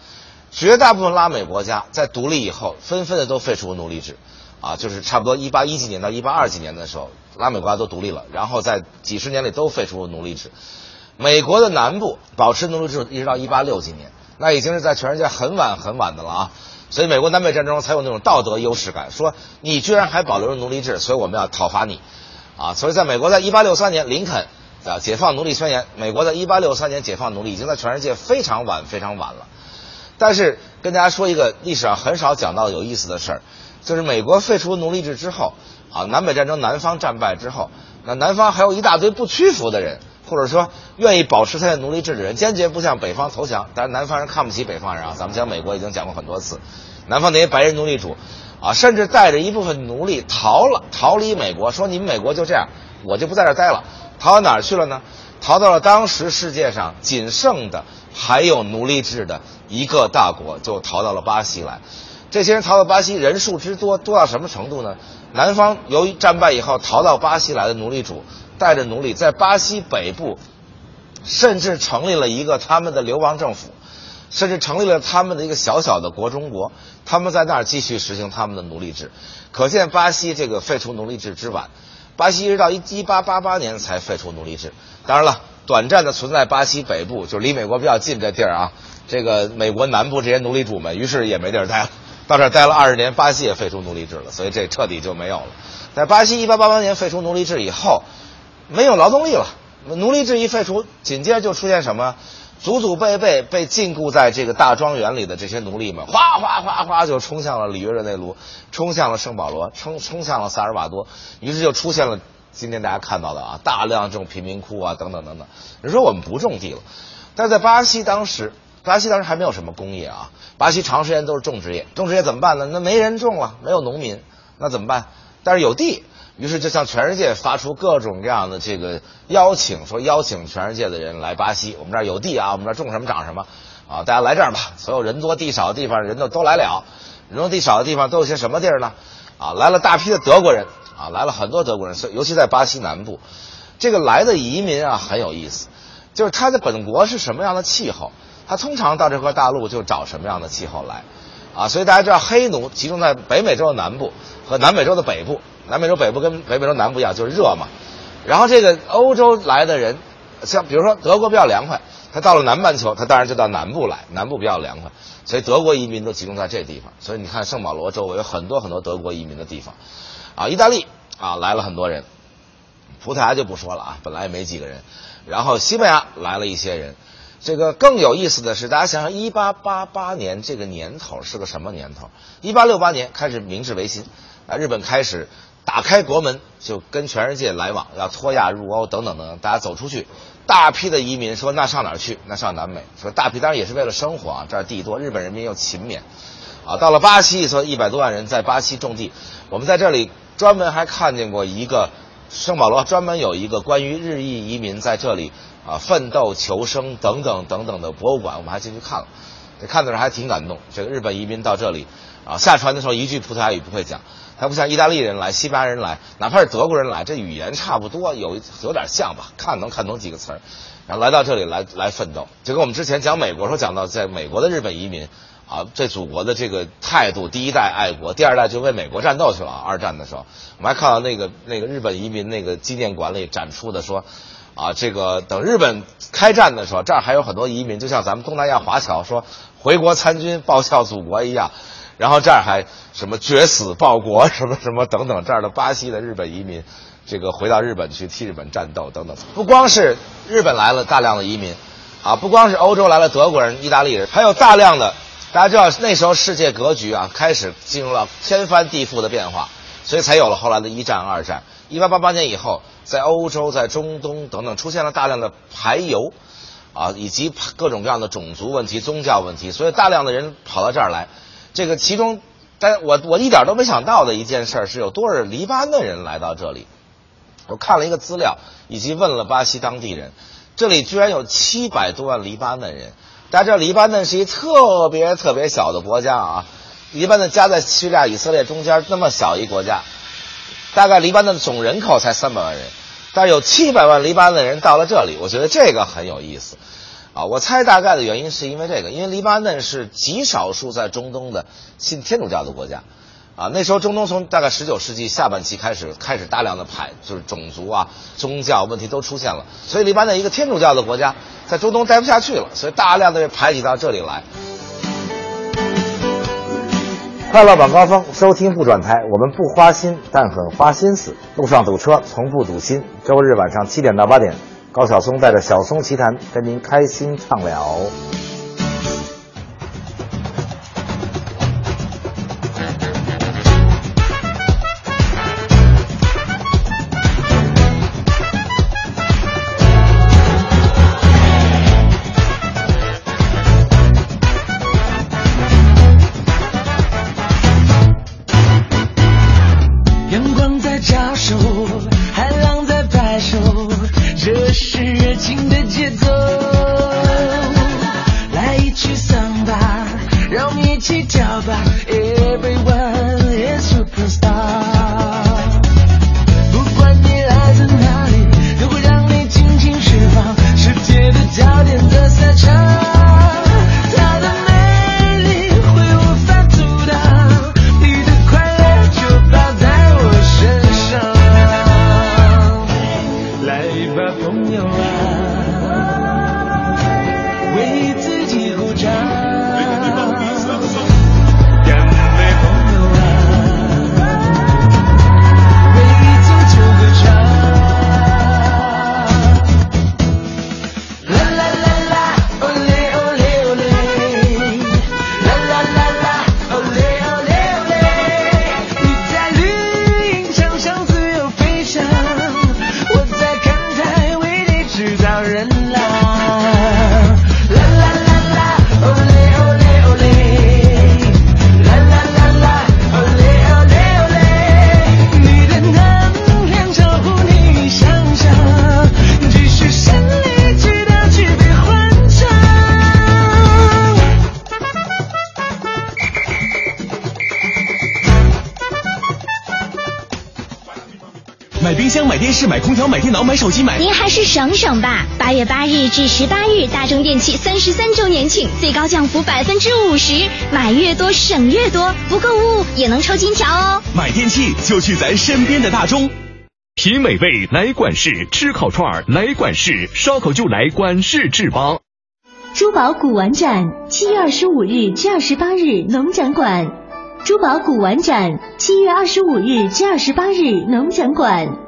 绝大部分拉美国家在独立以后，纷纷的都废除奴隶制，啊，就是差不多一八一几年到一八二几年的时候，拉美国家都独立了，然后在几十年里都废除奴隶制。美国的南部保持奴隶制一直到一八六几年，那已经是在全世界很晚很晚的了啊。所以，美国南北战争才有那种道德优势感，说你居然还保留着奴隶制，所以我们要讨伐你，啊！所以，在美国，在一八六三年，林肯啊解放奴隶宣言，美国在一八六三年解放奴隶，已经在全世界非常晚、非常晚了。但是，跟大家说一个历史上很少讲到有意思的事儿，就是美国废除奴隶制之后，啊，南北战争南方战败之后，那南方还有一大堆不屈服的人。或者说，愿意保持他的奴隶制的人，坚决不向北方投降。但是南方人看不起北方人啊！咱们讲美国已经讲过很多次，南方那些白人奴隶主，啊，甚至带着一部分奴隶逃了，逃离美国，说你们美国就这样，我就不在这儿待了。逃到哪儿去了呢？逃到了当时世界上仅剩的还有奴隶制的一个大国，就逃到了巴西来。这些人逃到巴西，人数之多，多到什么程度呢？南方由于战败以后逃到巴西来的奴隶主。带着奴隶在巴西北部，甚至成立了一个他们的流亡政府，甚至成立了他们的一个小小的国中国。他们在那儿继续实行他们的奴隶制，可见巴西这个废除奴隶制之晚。巴西一直到一一八八八年才废除奴隶制。当然了，短暂的存在巴西北部，就离美国比较近这地儿啊。这个美国南部这些奴隶主们，于是也没地儿待了，到这儿待了二十年，巴西也废除奴隶制了，所以这彻底就没有了。在巴西一八八八年废除奴隶制以后。没有劳动力了，奴隶制一废除，紧接着就出现什么？祖祖辈辈被禁锢在这个大庄园里的这些奴隶们，哗哗哗哗就冲向了里约热内卢，冲向了圣保罗，冲冲向了萨尔瓦多，于是就出现了今天大家看到的啊，大量这种贫民窟啊，等等等等。你说我们不种地了，但在巴西当时，巴西当时还没有什么工业啊，巴西长时间都是种植业，种植业怎么办呢？那没人种了，没有农民，那怎么办？但是有地。于是就向全世界发出各种各样的这个邀请，说邀请全世界的人来巴西，我们这儿有地啊，我们这儿种什么长什么，啊，大家来这儿吧。所有人多地少的地方，人都都来了。人多地少的地方都有些什么地儿呢？啊，来了大批的德国人，啊，来了很多德国人，尤其在巴西南部，这个来的移民啊很有意思，就是他的本国是什么样的气候，他通常到这块大陆就找什么样的气候来，啊，所以大家知道黑奴集中在北美洲的南部和南美洲的北部。南美洲北部跟北美洲南部一样，就是热嘛。然后这个欧洲来的人，像比如说德国比较凉快，他到了南半球，他当然就到南部来，南部比较凉快，所以德国移民都集中在这地方。所以你看圣保罗周围有很多很多德国移民的地方，啊，意大利啊来了很多人，葡萄牙就不说了啊，本来也没几个人。然后西班牙来了一些人，这个更有意思的是，大家想想，一八八八年这个年头是个什么年头？一八六八年开始明治维新，啊，日本开始。打开国门，就跟全世界来往，要脱亚入欧等等等，大家走出去。大批的移民说：“那上哪儿去？那上南美。”说大批当然也是为了生活啊，这儿地多，日本人民又勤勉，啊，到了巴西，说一百多万人在巴西种地。我们在这里专门还看见过一个圣保罗专门有一个关于日裔移民在这里啊奋斗求生等等等等的博物馆，我们还进去看了，看的时候还挺感动。这个日本移民到这里啊，下船的时候一句葡萄牙语不会讲，他不像意大利人来、西班牙人来，哪怕是德国人来，这语言差不多，有有点像吧，看能看懂几个词儿。然后来到这里来来奋斗，就跟我们之前讲美国时候讲到，在美国的日本移民啊，对祖国的这个态度，第一代爱国，第二代就为美国战斗去了。二战的时候，我们还看到那个那个日本移民那个纪念馆里展出的说，啊，这个等日本开战的时候，这儿还有很多移民，就像咱们东南亚华侨说回国参军报效祖国一样。然后这儿还什么决死报国什么什么等等，这儿的巴西的日本移民。这个回到日本去替日本战斗等等，不光是日本来了大量的移民，啊，不光是欧洲来了德国人、意大利人，还有大量的，大家知道那时候世界格局啊开始进入了天翻地覆的变化，所以才有了后来的一战、二战。一八八八年以后，在欧洲、在中东等等出现了大量的排犹，啊，以及各种各样的种族问题、宗教问题，所以大量的人跑到这儿来。这个其中，但我我一点都没想到的一件事是有多少黎巴嫩人来到这里。我看了一个资料，以及问了巴西当地人，这里居然有七百多万黎巴嫩人。大家知道，黎巴嫩是一特别特别小的国家啊，黎巴嫩夹在叙利亚、以色列中间，那么小一国家，大概黎巴嫩总人口才三百万人，但是有七百万黎巴嫩人到了这里，我觉得这个很有意思。啊，我猜大概的原因是因为这个，因为黎巴嫩是极少数在中东的信天主教的国家。啊，那时候中东从大概十九世纪下半期开始，开始大量的排，就是种族啊、宗教问题都出现了，所以黎巴嫩一个天主教的国家，在中东待不下去了，所以大量的人排挤到这里来。快乐晚高峰，收听不转台，我们不花心，但很花心思。路上堵车，从不堵心。周日晚上七点到八点，高晓松带着晓松奇谈，跟您开心畅聊。省省吧。八月八日至十八日，大中电器三十三周年庆，最高降幅百分之五十，买越多省越多，不购物也能抽金条哦。买电器就去咱身边的大中，品美味来管事，吃烤串来管事，烧烤就来管事制吧。珠宝古玩展，七月二十五日至二十八日，农展馆。珠宝古玩展，七月二十五日至二十八日，农展馆。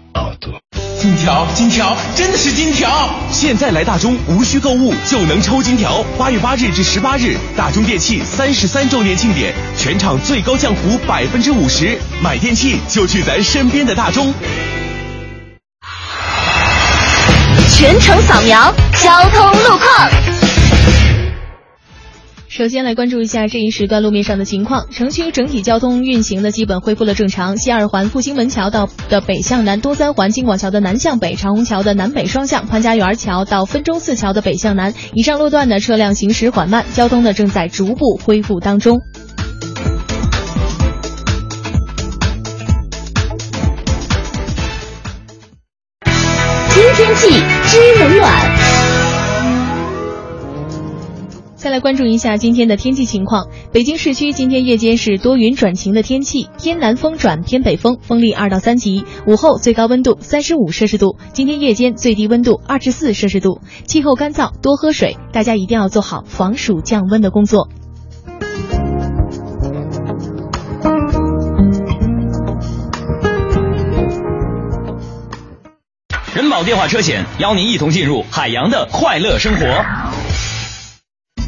金条，金条，真的是金条！现在来大中无需购物就能抽金条。八月八日至十八日，大中电器三十三周年庆典，全场最高降幅百分之五十，买电器就去咱身边的大中。全程扫描交通路况。首先来关注一下这一时段路面上的情况，城区整体交通运行呢基本恢复了正常。西二环复兴门桥到的北向南，东三环京广桥的南向北，长虹桥的南北双向，潘家园桥到分钟寺桥的北向南，以上路段的车辆行驶缓慢，交通呢正在逐步恢复当中。听天气知冷暖。再来关注一下今天的天气情况。北京市区今天夜间是多云转晴的天气，偏南风转偏北风，风力二到三级。午后最高温度三十五摄氏度，今天夜间最低温度二十四摄氏度。气候干燥，多喝水，大家一定要做好防暑降温的工作。人保电话车险邀您一同进入海洋的快乐生活。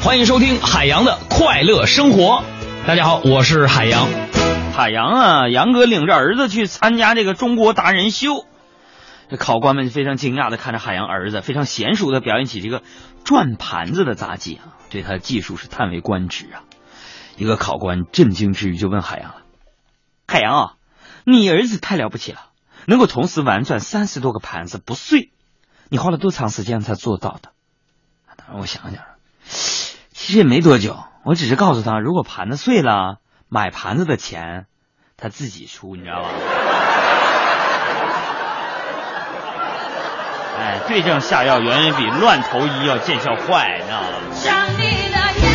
欢迎收听海洋的快乐生活。大家好，我是海洋。海洋啊，杨哥领着儿子去参加这个中国达人秀，这考官们非常惊讶的看着海洋儿子，非常娴熟的表演起这个转盘子的杂技啊，对他的技术是叹为观止啊。一个考官震惊之余就问海洋了：“海洋啊，你儿子太了不起了，能够同时玩转三十多个盘子不碎，你花了多长时间才做到的？”当然，我想想。其实也没多久，我只是告诉他，如果盘子碎了，买盘子的钱他自己出，你知道吧？[LAUGHS] 哎，对症下药远远比乱投医要见效快，你知道吗？想你的夜，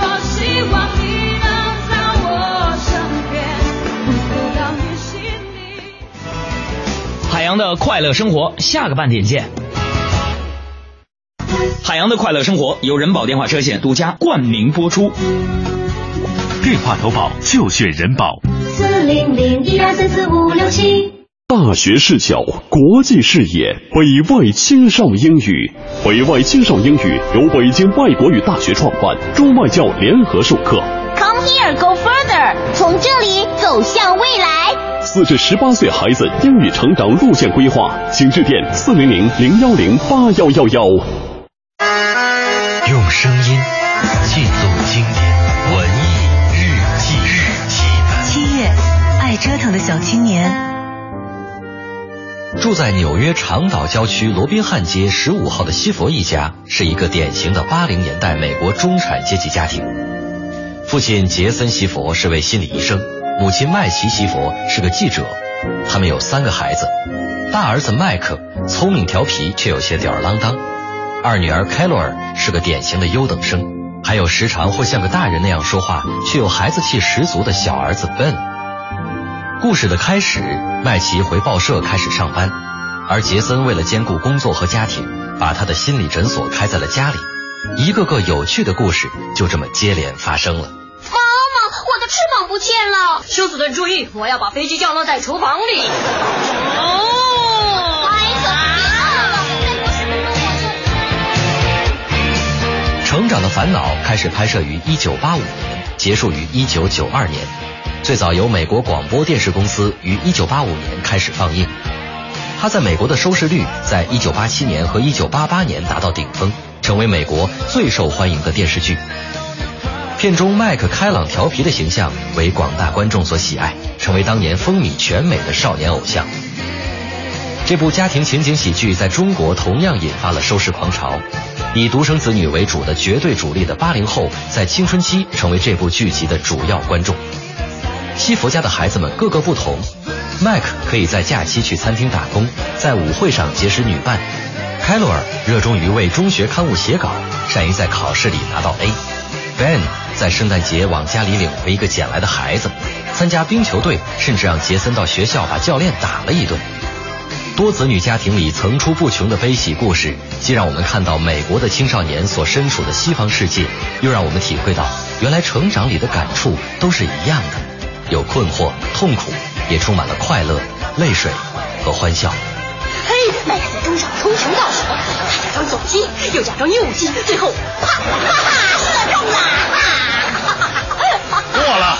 多希望你能在我身边，不到你心里。海洋的快乐生活，下个半点见。海洋的快乐生活由人保电话车险独家冠名播出。电话投保就选人保。四零零一二三四五六七。大学视角，国际视野，北外青少英语。北外青少英语由北京外国语大学创办，中外教联合授课。Come here, go further，从这里走向未来。四至十八岁孩子英语成长路线规划，请致电四零零零幺零八幺幺幺。用声音记录经典文艺日记日记本。七月，爱折腾的小青年。住在纽约长岛郊区罗宾汉街十五号的西佛一家是一个典型的八零年代美国中产阶级家庭。父亲杰森·西佛是位心理医生，母亲麦琪·西佛是个记者。他们有三个孩子，大儿子麦克聪明调皮却有些吊儿郎当，二女儿凯洛尔是个典型的优等生，还有时常会像个大人那样说话却有孩子气十足的小儿子 Ben。故事的开始，麦琪回报社开始上班，而杰森为了兼顾工作和家庭，把他的心理诊所开在了家里。一个个有趣的故事就这么接连发生了。妈妈，我的翅膀不见了！休斯顿，注意，我要把飞机降落在厨房里。哦，《长的烦恼》开始拍摄于1985年，结束于1992年。最早由美国广播电视公司于1985年开始放映。它在美国的收视率在1987年和1988年达到顶峰，成为美国最受欢迎的电视剧。片中麦克开朗调皮的形象为广大观众所喜爱，成为当年风靡全美的少年偶像。这部家庭情景喜剧在中国同样引发了收视狂潮，以独生子女为主的绝对主力的八零后，在青春期成为这部剧集的主要观众。西佛家的孩子们个个不同，麦克可以在假期去餐厅打工，在舞会上结识女伴。凯洛尔热衷于为中学刊物写稿，善于在考试里拿到 A。Ben 在圣诞节往家里领回一个捡来的孩子，参加冰球队，甚至让杰森到学校把教练打了一顿。多子女家庭里层出不穷的悲喜故事，既让我们看到美国的青少年所身处的西方世界，又让我们体会到原来成长里的感触都是一样的，有困惑、痛苦，也充满了快乐、泪水和欢笑。嘿，麦克在中场冲球倒数，他假装左击，又假装右击，最后啪啪啪射中了！过了，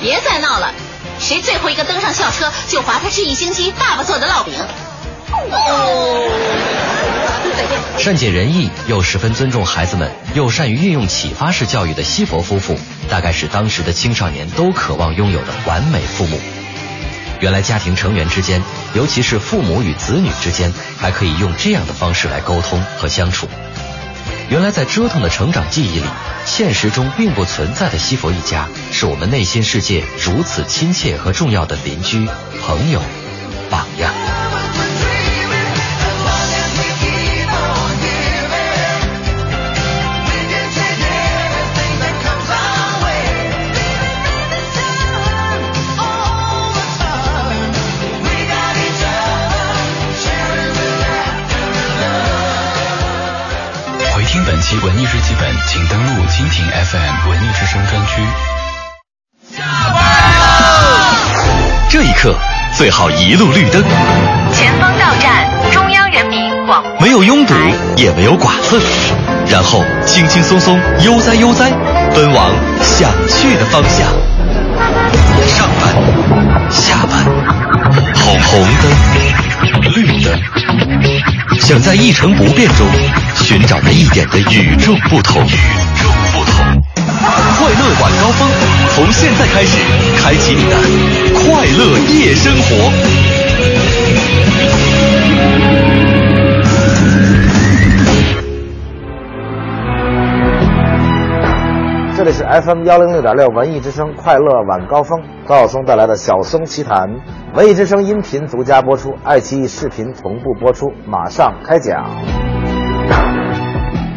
别再闹了，谁最后一个登上校车，就罚他吃一星期爸爸做的烙饼。善解人意又十分尊重孩子们，又善于运用启发式教育的西佛夫妇，大概是当时的青少年都渴望拥有的完美父母。原来家庭成员之间，尤其是父母与子女之间，还可以用这样的方式来沟通和相处。原来在折腾的成长记忆里，现实中并不存在的西佛一家，是我们内心世界如此亲切和重要的邻居、朋友、榜样。本期文艺日记本，请登录蜻蜓 FM 文艺之声专区。这一刻最好一路绿灯，前方到站中央人民广播没有拥堵，也没有剐蹭，然后轻轻松松、悠哉悠哉，奔往想去的方向。上班、下班，红红灯、绿灯，想在一成不变中寻找那一点的与众不同。与众不同。快乐晚高峰，从现在开始，开启你的快乐夜生活。这里是 FM 幺零六点六文艺之声快乐晚高峰，高晓松带来的小松奇谈，文艺之声音频独家播出，爱奇艺视频同步播出，马上开讲。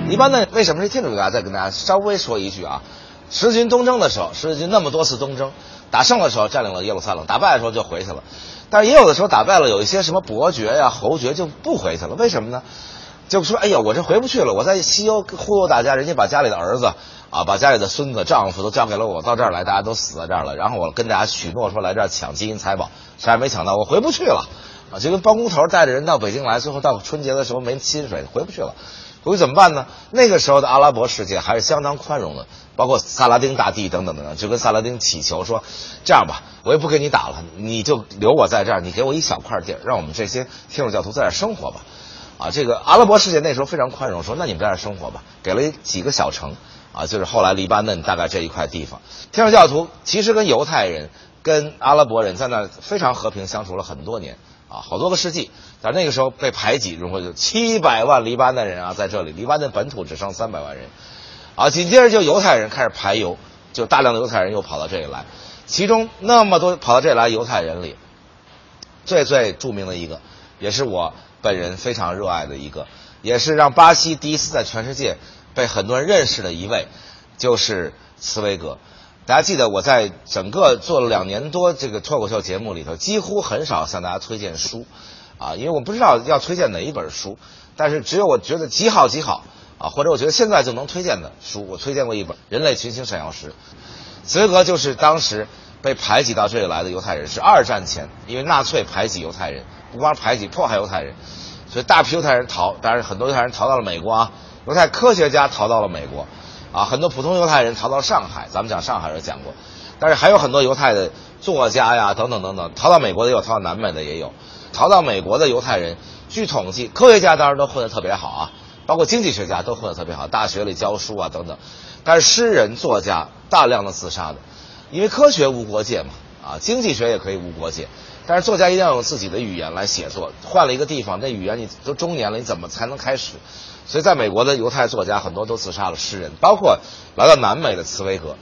一般呢，为什么是天主家？再跟大家稍微说一句啊，十字军东征的时候，十字军那么多次东征，打胜的时候占领了耶路撒冷，打败的时候就回去了。但是也有的时候打败了，有一些什么伯爵呀、侯爵就不回去了，为什么呢？就说哎呀，我这回不去了，我在西欧忽悠大家，人家把家里的儿子啊，把家里的孙子、丈夫都交给了我，到这儿来，大家都死在这儿了。然后我跟大家许诺说来这儿抢金银财宝，谁也没抢到，我回不去了啊！就跟包工头带着人到北京来，最后到春节的时候没薪水，回不去了。回去怎么办呢？那个时候的阿拉伯世界还是相当宽容的，包括萨拉丁大帝等等等等，就跟萨拉丁祈求说：“这样吧，我也不跟你打了，你就留我在这儿，你给我一小块地儿，让我们这些天主教徒在这儿生活吧。”啊，这个阿拉伯世界那时候非常宽容，说：“那你们在这生活吧。”给了几个小城，啊，就是后来黎巴嫩大概这一块地方。天主教徒其实跟犹太人、跟阿拉伯人在那非常和平相处了很多年。啊，好多个世纪，但那个时候被排挤，然后就七百万黎巴嫩人啊，在这里，黎巴嫩本土只剩三百万人，啊，紧接着就犹太人开始排犹，就大量的犹太人又跑到这里来，其中那么多跑到这里来犹太人里，最最著名的一个，也是我本人非常热爱的一个，也是让巴西第一次在全世界被很多人认识的一位，就是茨威格。大家记得我在整个做了两年多这个脱口秀节目里头，几乎很少向大家推荐书，啊，因为我不知道要推荐哪一本书，但是只有我觉得极好极好啊，或者我觉得现在就能推荐的书，我推荐过一本《人类群星闪耀时》。茨威格就是当时被排挤到这里来的犹太人，是二战前，因为纳粹排挤犹太人，不光排挤迫害犹太人，所以大批犹太人逃，当然很多犹太人逃到了美国啊，犹太科学家逃到了美国。啊，很多普通犹太人逃到上海，咱们讲上海时讲过，但是还有很多犹太的作家呀，等等等等，逃到美国的也有，逃到南美的也有。逃到美国的犹太人，据统计，科学家当然都混得特别好啊，包括经济学家都混得特别好，大学里教书啊等等。但是诗人、作家大量的自杀的，因为科学无国界嘛，啊，经济学也可以无国界，但是作家一定要用自己的语言来写作，换了一个地方，这语言你都中年了，你怎么才能开始？所以，在美国的犹太作家很多都自杀了，诗人包括来到南美的茨威格，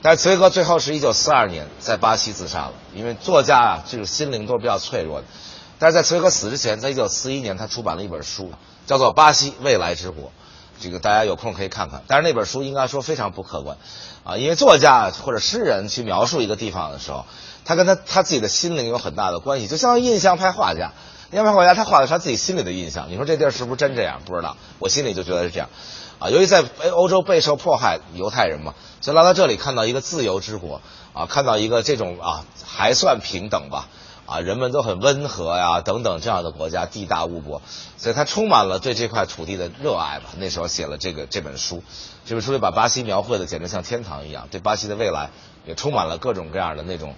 但是茨威格最后是一九四二年在巴西自杀了，因为作家啊，这个心灵都是比较脆弱的。但是在茨威格死之前，在一九四一年，他出版了一本书，叫做《巴西未来之国》，这个大家有空可以看看。但是那本书应该说非常不客观，啊，因为作家或者诗人去描述一个地方的时候，他跟他他自己的心灵有很大的关系，就像印象派画家，印象派画家他画的是他自己心里的印象。你说这地儿是不是真这样？不知道，我心里就觉得是这样。啊，由于在欧洲备受迫害，犹太人嘛，所以来到这里看到一个自由之国，啊，看到一个这种啊还算平等吧，啊，人们都很温和呀，等等这样的国家，地大物博，所以他充满了对这块土地的热爱吧。那时候写了这个这本书，这本书里把巴西描绘的简直像天堂一样，对巴西的未来也充满了各种各样的那种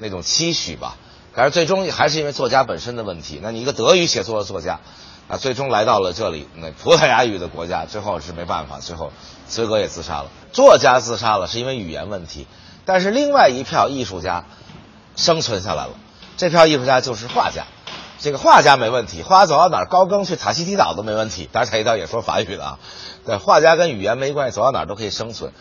那种期许吧。但是最终还是因为作家本身的问题，那你一个德语写作的作家。啊，最终来到了这里，那葡萄牙语的国家，最后是没办法，最后崔哥也自杀了。作家自杀了，是因为语言问题，但是另外一票艺术家生存下来了。这票艺术家就是画家，这个画家没问题，画家走到哪儿高更去塔希提岛都没问题。当然塔希提岛也说法语的啊。对，画家跟语言没关系，走到哪儿都可以生存。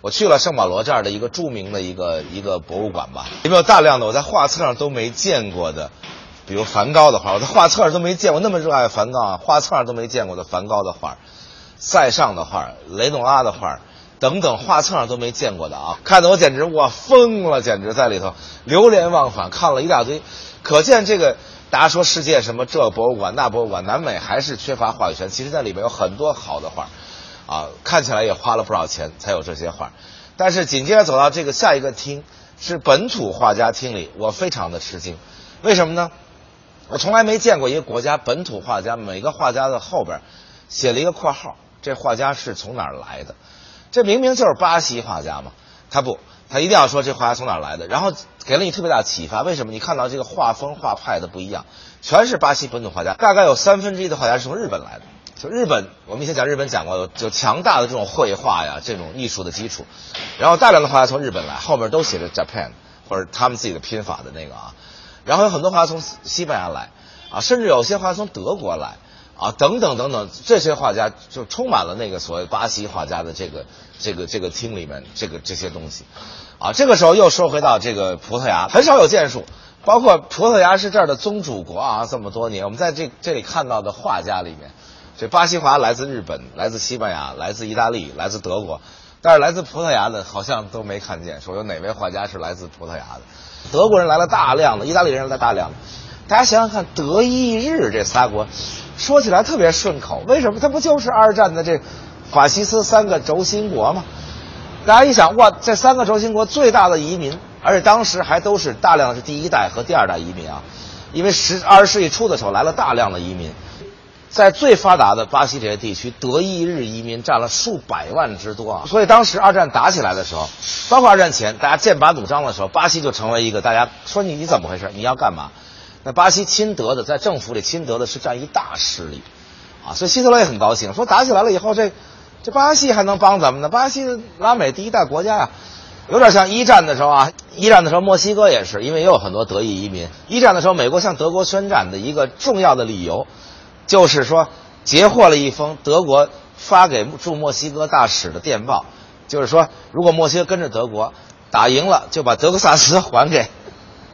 我去了圣保罗这儿的一个著名的一个一个博物馆吧，里面有大量的我在画册上都没见过的。比如梵高的画，我在画册上都没见过那么热爱梵高啊，画册上都没见过的梵高的画，塞尚的画，雷诺阿的画，等等，画册上都没见过的啊，看得我简直我疯了，简直在里头。流连忘返，看了一大堆，可见这个大家说世界什么这博物馆那博物馆，南美还是缺乏话语权，其实在里面有很多好的画，啊，看起来也花了不少钱才有这些画，但是紧接着走到这个下一个厅是本土画家厅里，我非常的吃惊，为什么呢？我从来没见过一个国家本土画家，每个画家的后边写了一个括号，这画家是从哪儿来的？这明明就是巴西画家嘛，他不，他一定要说这画家从哪儿来的，然后给了你特别大启发。为什么？你看到这个画风画派的不一样，全是巴西本土画家，大概有三分之一的画家是从日本来的。就日本，我们以前讲日本讲过，有有强大的这种绘画呀，这种艺术的基础，然后大量的画家从日本来，后面都写着 Japan 或者他们自己的拼法的那个啊。然后有很多画家从西班牙来，啊，甚至有些画家从德国来，啊，等等等等，这些画家就充满了那个所谓巴西画家的这个这个这个厅里面这个这些东西，啊，这个时候又说回到这个葡萄牙，很少有建树，包括葡萄牙是这儿的宗主国啊，这么多年，我们在这这里看到的画家里面，这巴西华来自日本，来自西班牙，来自意大利，来自德国，但是来自葡萄牙的好像都没看见，说有哪位画家是来自葡萄牙的。德国人来了大量的，意大利人来大量的，大家想想看，德意日这仨国，说起来特别顺口，为什么？它不就是二战的这法西斯三个轴心国吗？大家一想，哇，这三个轴心国最大的移民，而且当时还都是大量的是第一代和第二代移民啊，因为十二十世纪初的时候来了大量的移民，在最发达的巴西这些地区，德意日移民占了数百万之多啊，所以当时二战打起来的时候。包括二战前，大家剑拔弩张的时候，巴西就成为一个大家说你你怎么回事？你要干嘛？那巴西亲德的，在政府里亲德的是占一大势力，啊，所以希特勒也很高兴，说打起来了以后，这这巴西还能帮咱们呢？巴西拉美第一大国家呀，有点像一战的时候啊，一战的时候墨西哥也是，因为也有很多德裔移民。一战的时候，美国向德国宣战的一个重要的理由，就是说截获了一封德国发给驻墨西哥大使的电报。就是说，如果墨西哥跟着德国打赢了，就把德克萨斯还给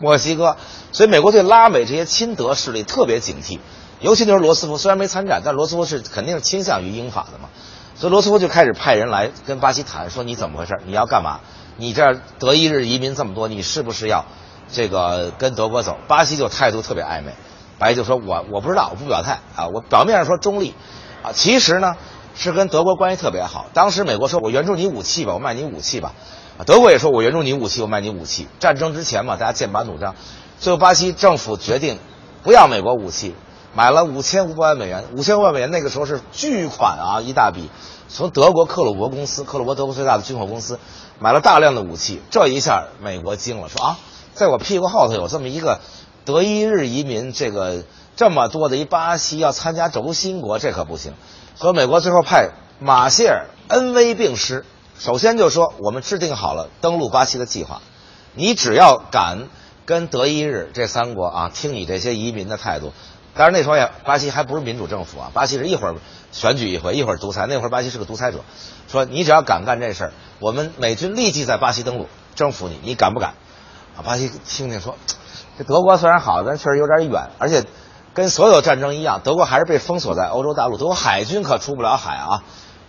墨西哥。所以美国对拉美这些亲德势力特别警惕，尤其就是罗斯福，虽然没参战，但罗斯福是肯定是倾向于英法的嘛。所以罗斯福就开始派人来跟巴西谈，说你怎么回事？你要干嘛？你这德意日移民这么多，你是不是要这个跟德国走？巴西就态度特别暧昧，白就说我我不知道，我不表态啊，我表面上说中立啊，其实呢。是跟德国关系特别好。当时美国说：“我援助你武器吧，我卖你武器吧。”啊，德国也说：“我援助你武器，我卖你武器。”战争之前嘛，大家剑拔弩张。最后，巴西政府决定不要美国武器，买了五千五百万美元。五千五百万美元那个时候是巨款啊，一大笔。从德国克虏伯公司，克虏伯德国最大的军火公司，买了大量的武器。这一下，美国惊了，说：“啊，在我屁股后头有这么一个德意日移民，这个这么多的一巴西要参加轴心国，这可不行。”所以美国最后派马歇尔恩威并施，首先就说我们制定好了登陆巴西的计划，你只要敢跟德意日这三国啊听你这些移民的态度，当然那时候也巴西还不是民主政府啊，巴西是一会儿选举一回，一会儿独裁。那会儿巴西是个独裁者，说你只要敢干这事儿，我们美军立即在巴西登陆，征服你，你敢不敢？啊，巴西听听说，这德国虽然好，但确实有点远，而且跟所有战争一样，德国还是被封锁在欧洲大陆，德国海军可出不了海啊。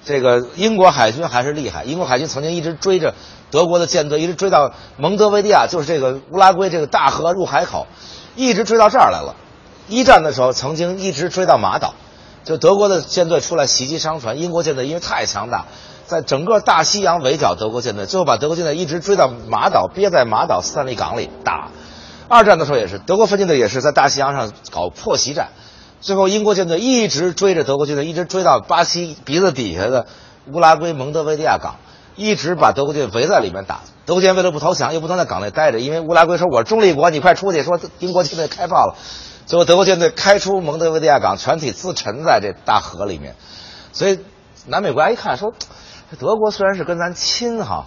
这个英国海军还是厉害，英国海军曾经一直追着德国的舰队，一直追到蒙德维利亚，就是这个乌拉圭这个大河入海口，一直追到这儿来了。一战的时候，曾经一直追到马岛，就德国的舰队出来袭击商船，英国舰队因为太强大，在整个大西洋围剿德国舰队，最后把德国舰队一直追到马岛，憋在马岛斯坦利港里打。二战的时候也是，德国分舰队也是在大西洋上搞破袭战。最后，英国舰队一直追着德国舰队，一直追到巴西鼻子底下的乌拉圭蒙德维利亚港，一直把德国舰队围在里面打。德国舰队为了不投降，又不能在港内待着，因为乌拉圭说我是中立国，你快出去。说英国舰队开炮了，最后德国舰队开出蒙德维利亚港，全体自沉在这大河里面。所以南美国家一看说，德国虽然是跟咱亲哈，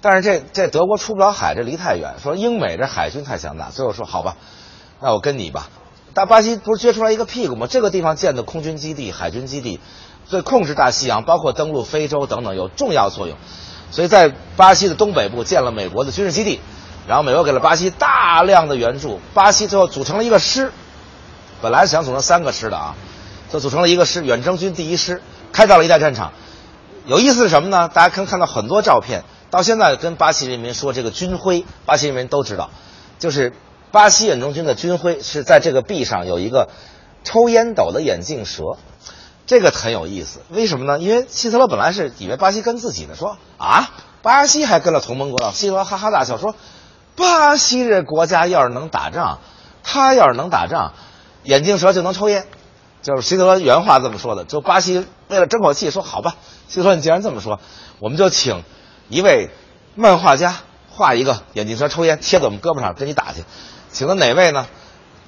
但是这这德国出不了海，这离太远。说英美这海军太强大，最后说好吧，那我跟你吧。大巴西不是撅出来一个屁股吗？这个地方建的空军基地、海军基地，对控制大西洋，包括登陆非洲等等有重要作用。所以在巴西的东北部建了美国的军事基地，然后美国给了巴西大量的援助，巴西最后组成了一个师，本来想组成三个师的啊，就组成了一个师，远征军第一师，开到了一代战场。有意思是什么呢？大家可以看到很多照片，到现在跟巴西人民说这个军徽，巴西人民都知道，就是。巴西远征军的军徽是在这个臂上有一个抽烟斗的眼镜蛇，这个很有意思。为什么呢？因为希特勒本来是以为巴西跟自己的，说啊，巴西还跟了同盟国。希特勒哈哈大笑说，巴西这国家要是能打仗，他要是能打仗，眼镜蛇就能抽烟，就是希特勒原话这么说的。就巴西为了争口气，说好吧，希特勒你既然这么说，我们就请一位漫画家画一个眼镜蛇抽烟贴在我们胳膊上，跟你打去。请的哪位呢？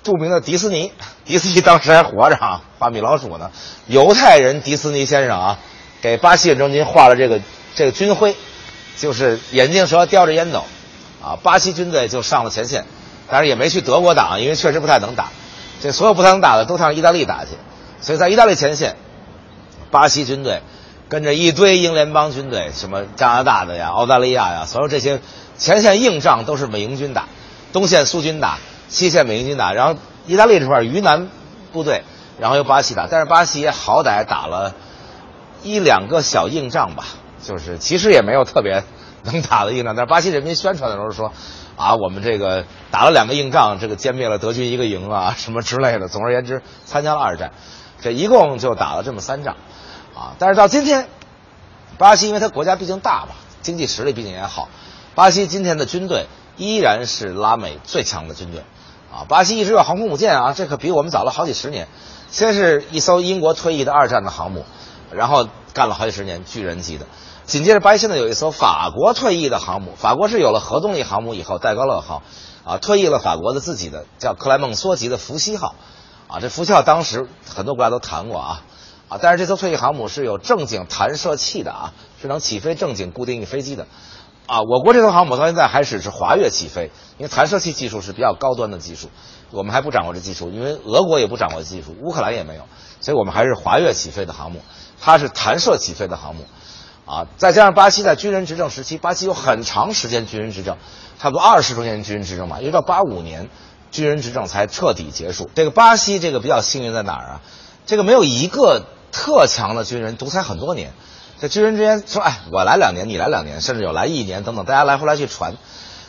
著名的迪斯尼，迪斯尼当时还活着啊，画米老鼠呢。犹太人迪斯尼先生啊，给巴西远征军画了这个这个军徽，就是眼镜蛇叼着烟斗，啊，巴西军队就上了前线，但是也没去德国打，因为确实不太能打。这所有不太能打的都上意大利打去，所以在意大利前线，巴西军队跟着一堆英联邦军队，什么加拿大的呀、澳大利亚呀，所有这些前线硬仗都是美英军打。东线苏军打，西线美英军打，然后意大利这块鱼南部队，然后由巴西打，但是巴西也好歹打了一两个小硬仗吧，就是其实也没有特别能打的硬仗，但是巴西人民宣传的时候说，啊，我们这个打了两个硬仗，这个歼灭了德军一个营啊，什么之类的。总而言之，参加了二战，这一共就打了这么三仗，啊，但是到今天，巴西因为它国家毕竟大嘛，经济实力毕竟也好，巴西今天的军队。依然是拉美最强的军队，啊，巴西一直有航空母舰啊，这可比我们早了好几十年。先是一艘英国退役的二战的航母，然后干了好几十年，巨人级的。紧接着，巴西现在有一艘法国退役的航母，法国是有了核动力航母以后，戴高乐号，啊，退役了法国的自己的叫克莱蒙梭级的福西号，啊，这福西号当时很多国家都谈过啊，啊，但是这艘退役航母是有正经弹射器的啊，是能起飞正经固定翼飞机的。啊，我国这艘航母到现在还只是滑跃起飞，因为弹射器技术是比较高端的技术，我们还不掌握这技术，因为俄国也不掌握技术，乌克兰也没有，所以我们还是滑跃起飞的航母，它是弹射起飞的航母，啊，再加上巴西在军人执政时期，巴西有很长时间军人执政，差不多二十多年军人执政吧，一直到八五年，军人执政才彻底结束。这个巴西这个比较幸运在哪儿啊？这个没有一个特强的军人独裁很多年。这军人之间说：“哎，我来两年，你来两年，甚至有来一年等等，大家来回来去传。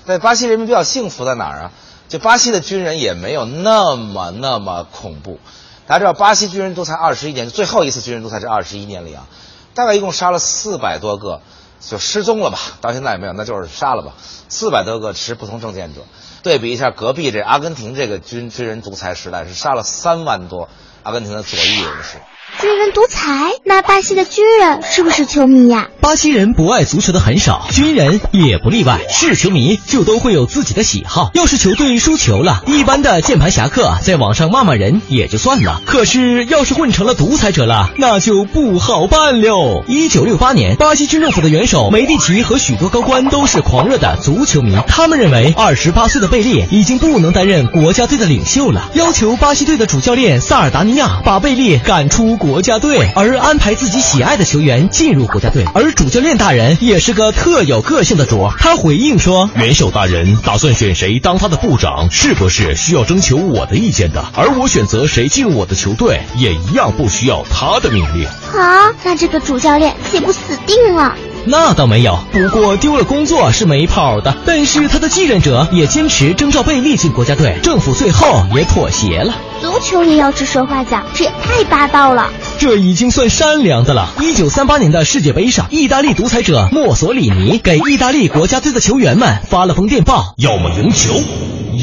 在巴西人民比较幸福在哪儿啊？就巴西的军人也没有那么那么恐怖。大家知道，巴西军人独裁二十一年，最后一次军人独裁这二十一年里啊，大概一共杀了四百多个，就失踪了吧？到现在也没有，那就是杀了吧？四百多个持不同政见者。对比一下隔壁这阿根廷这个军军人独裁时代，是杀了三万多阿根廷的左翼人士。”军人独裁，那巴西的军人是不是球迷呀？巴西人不爱足球的很少，军人也不例外。是球迷就都会有自己的喜好。要是球队输球了，一般的键盘侠客在网上骂骂人也就算了。可是要是混成了独裁者了，那就不好办了。一九六八年，巴西军政府的元首梅蒂奇和许多高官都是狂热的足球迷，他们认为二十八岁的贝利已经不能担任国家队的领袖了，要求巴西队的主教练萨尔达尼亚把贝利赶出国家队，而安排自己喜爱的球员进入国家队。而主教练大人也是个特有个性的主，他回应说：“元首大人打算选谁当他的部长，是不是需要征求我的意见的？而我选择谁进入我的球队，也一样不需要他的命令。”啊，那这个主教练岂不死定了？那倒没有，不过丢了工作是没跑的。但是他的继任者也坚持征召贝利进国家队，政府最后也妥协了。足球也要指手画脚，这也太霸道了。这已经算善良的了。一九三八年的世界杯上，意大利独裁者墨索里尼给意大利国家队的球员们发了封电报：要么赢球，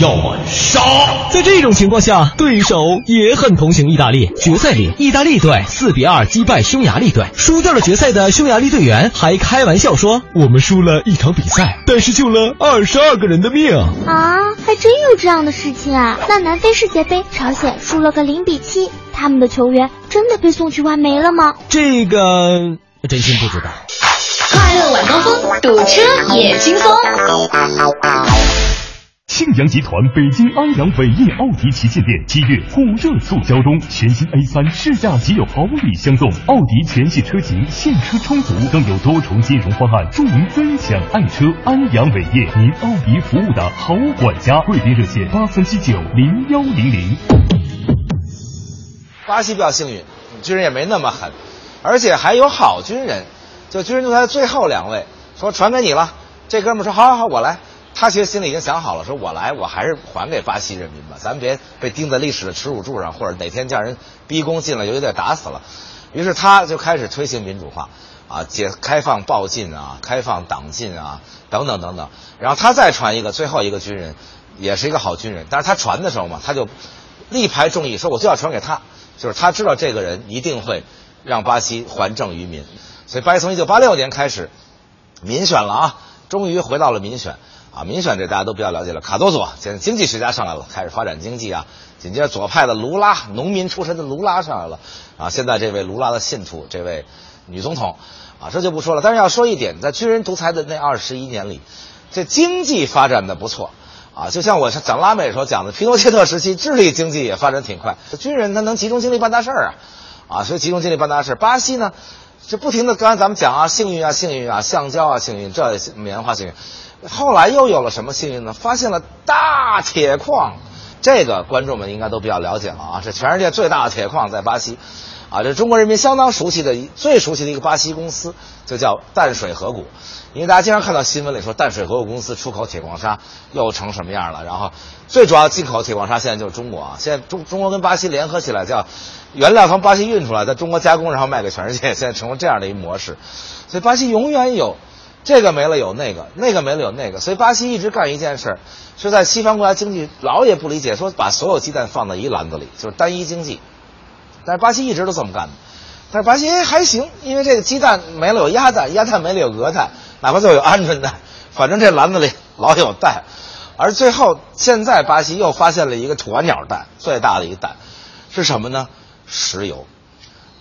要么杀。在这种情况下，对手也很同情意大利。决赛里，意大利队四比二击败匈牙利队，输掉了决赛的匈牙利队员还开玩笑说：“我们输了一场比赛，但是救了二十二个人的命。”啊，还真有这样的事情啊！那南非世界杯，朝鲜输了个零比七，他们的球员真的被送去挖煤了吗？这个真心不知道。快乐晚高峰，堵车也轻松。庆阳集团北京安阳伟业奥迪旗舰店七月火热促销中，全新 A 三试驾即有好礼相送，奥迪全系车型现车充足，更有多重金融方案助您分享爱车。安阳伟业，您奥迪服务的好管家，贵宾热线八三七九零幺零零。巴西比较幸运，军人也没那么狠，而且还有好军人。就军人就在最后两位说传给你了，这哥们说好好好，我来。他其实心里已经想好了，说我来，我还是还给巴西人民吧，咱别被钉在历史的耻辱柱上，或者哪天叫人逼宫进来游击队打死了。于是他就开始推行民主化，啊，解开放报禁啊，开放党禁啊，等等等等。然后他再传一个最后一个军人，也是一个好军人，但是他传的时候嘛，他就力排众议，说我就要传给他，就是他知道这个人一定会让巴西还政于民，所以巴西从一九八六年开始民选了啊，终于回到了民选。啊，民选这大家都比较了解了。卡多佐现在经济学家上来了，开始发展经济啊。紧接着左派的卢拉，农民出身的卢拉上来了。啊，现在这位卢拉的信徒，这位女总统，啊，这就不说了。但是要说一点，在军人独裁的那二十一年里，这经济发展的不错。啊，就像我讲拉美时候讲的，皮诺切特时期，智利经济也发展挺快。军人他能集中精力办大事儿啊，啊，所以集中精力办大事。巴西呢，就不停的，刚才咱们讲啊，幸运啊，幸运啊，橡胶啊，幸运，这棉花幸运。后来又有了什么幸运呢？发现了大铁矿，这个观众们应该都比较了解了啊！这全世界最大的铁矿在巴西，啊，这中国人民相当熟悉的、最熟悉的一个巴西公司，就叫淡水河谷。因为大家经常看到新闻里说淡水河谷公司出口铁矿砂又成什么样了，然后最主要进口铁矿砂现在就是中国啊！现在中中国跟巴西联合起来，叫原料从巴西运出来，在中国加工，然后卖给全世界，现在成了这样的一模式。所以巴西永远有。这个没了有那个，那个没了有那个，所以巴西一直干一件事，是在西方国家经济老也不理解，说把所有鸡蛋放在一篮子里，就是单一经济。但是巴西一直都这么干的，但是巴西还行，因为这个鸡蛋没了有鸭蛋，鸭蛋没了有鹅蛋，哪怕最后有鹌鹑蛋，反正这篮子里老有蛋。而最后现在巴西又发现了一个鸵鸟蛋，最大的一个蛋是什么呢？石油。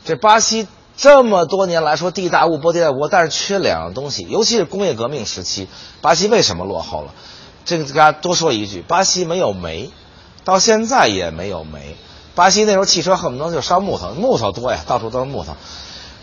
这巴西。这么多年来说地大物博地大物博，但是缺两样东西，尤其是工业革命时期，巴西为什么落后了？这个大家多说一句，巴西没有煤，到现在也没有煤。巴西那时候汽车恨不得就烧木头，木头多呀，到处都是木头。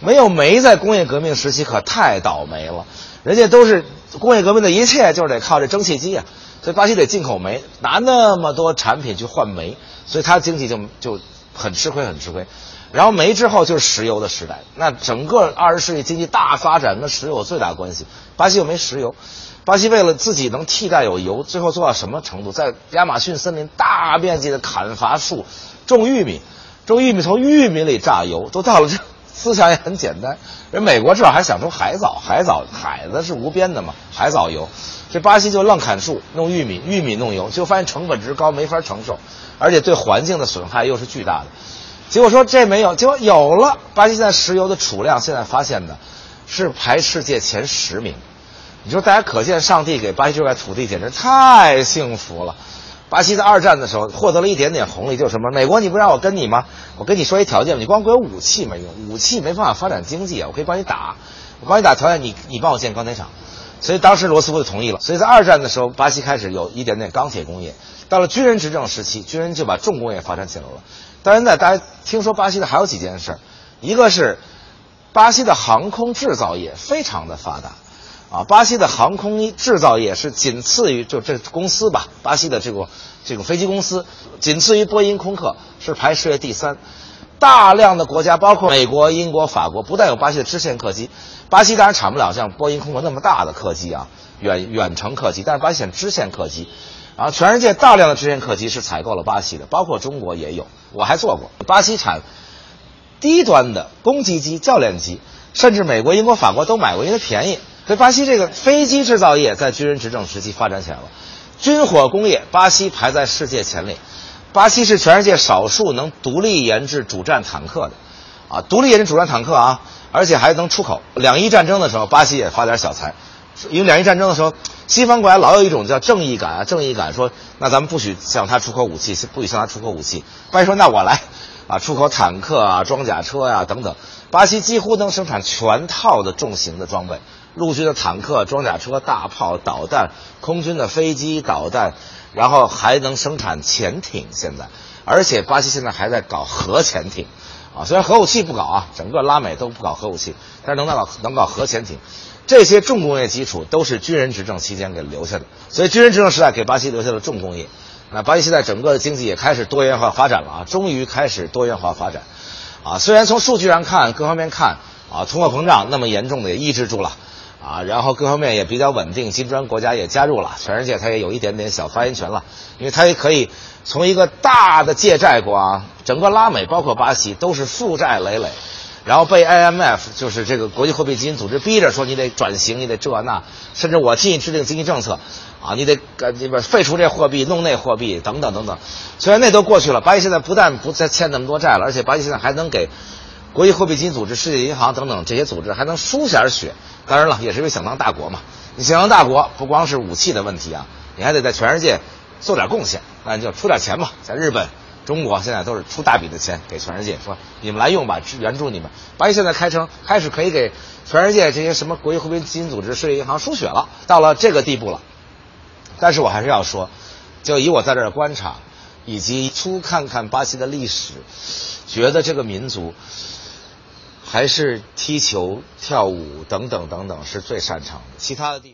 没有煤，在工业革命时期可太倒霉了。人家都是工业革命的一切就是得靠这蒸汽机啊，所以巴西得进口煤，拿那么多产品去换煤，所以它经济就就很吃亏，很吃亏。然后煤之后就是石油的时代，那整个二十世纪经济大发展跟石油有最大关系。巴西又没石油，巴西为了自己能替代有油，最后做到什么程度？在亚马逊森林大面积的砍伐树，种玉米，种玉米从玉米里榨油，都到了这思想也很简单。人美国至少还想出海藻，海藻海子是无边的嘛，海藻油。这巴西就愣砍树，弄玉米，玉米弄油，就发现成本值高，没法承受，而且对环境的损害又是巨大的。结果说这没有，结果有了。巴西现在石油的储量，现在发现的是排世界前十名。你说大家可见，上帝给巴西这块土地简直太幸福了。巴西在二战的时候获得了一点点红利，就是什么？美国你不让我跟你吗？我跟你说一条件，你光给我武器没用，武器没办法发展经济啊。我可以帮你打，我帮你打条件，你你帮我建钢铁厂。所以当时罗斯福就同意了。所以在二战的时候，巴西开始有一点点钢铁工业。到了军人执政时期，军人就把重工业发展起来了。到现在，大家听说巴西的还有几件事，一个是巴西的航空制造业非常的发达。啊，巴西的航空制造业是仅次于就这公司吧，巴西的这个这个飞机公司仅次于波音、空客，是排世界第三。大量的国家，包括美国、英国、法国，不但有巴西的支线客机，巴西当然产不了像波音、空客那么大的客机啊，远远程客机，但是巴西选支线客机。然后全世界大量的支线客机是采购了巴西的，包括中国也有，我还做过。巴西产低端的攻击机、教练机，甚至美国、英国、法国都买过，因为它便宜。所以，巴西这个飞机制造业在军人执政时期发展起来了，军火工业，巴西排在世界前列。巴西是全世界少数能独立研制主战坦克的，啊，独立研制主战坦克啊，而且还能出口。两伊战争的时候，巴西也发点小财，因为两伊战争的时候，西方国家老有一种叫正义感啊，正义感说，那咱们不许向他出口武器，不许向他出口武器。巴西说，那我来，啊，出口坦克啊，装甲车呀等等。巴西几乎能生产全套的重型的装备。陆军的坦克、装甲车、大炮、导弹，空军的飞机、导弹，然后还能生产潜艇。现在，而且巴西现在还在搞核潜艇，啊，虽然核武器不搞啊，整个拉美都不搞核武器，但是能搞能搞核潜艇，这些重工业基础都是军人执政期间给留下的。所以，军人执政时代给巴西留下了重工业。那巴西现在整个的经济也开始多元化发展了啊，终于开始多元化发展，啊，虽然从数据上看，各方面看，啊，通货膨胀那么严重的也抑制住了。啊，然后各方面也比较稳定，金砖国家也加入了，全世界它也有一点点小发言权了，因为它也可以从一个大的借债国啊，整个拉美包括巴西都是负债累累，然后被 IMF 就是这个国际货币基金组织逼着说你得转型，你得这那，甚至我替你制定经济政策，啊，你得呃这边废除这货币，弄那货币等等等等，虽然那都过去了，巴西现在不但不再欠那么多债了，而且巴西现在还能给。国际货币基金组织、世界银行等等这些组织还能输点血，当然了，也是因为想当大国嘛。你想当大国，不光是武器的问题啊，你还得在全世界做点贡献，那你就出点钱嘛。在日本、中国现在都是出大笔的钱给全世界，说你们来用吧，援助你们。巴西现在开成开始可以给全世界这些什么国际货币基金组织、世界银行输血了，到了这个地步了。但是我还是要说，就以我在这儿观察，以及初看看巴西的历史，觉得这个民族。还是踢球、跳舞等等等等是最擅长的，其他的地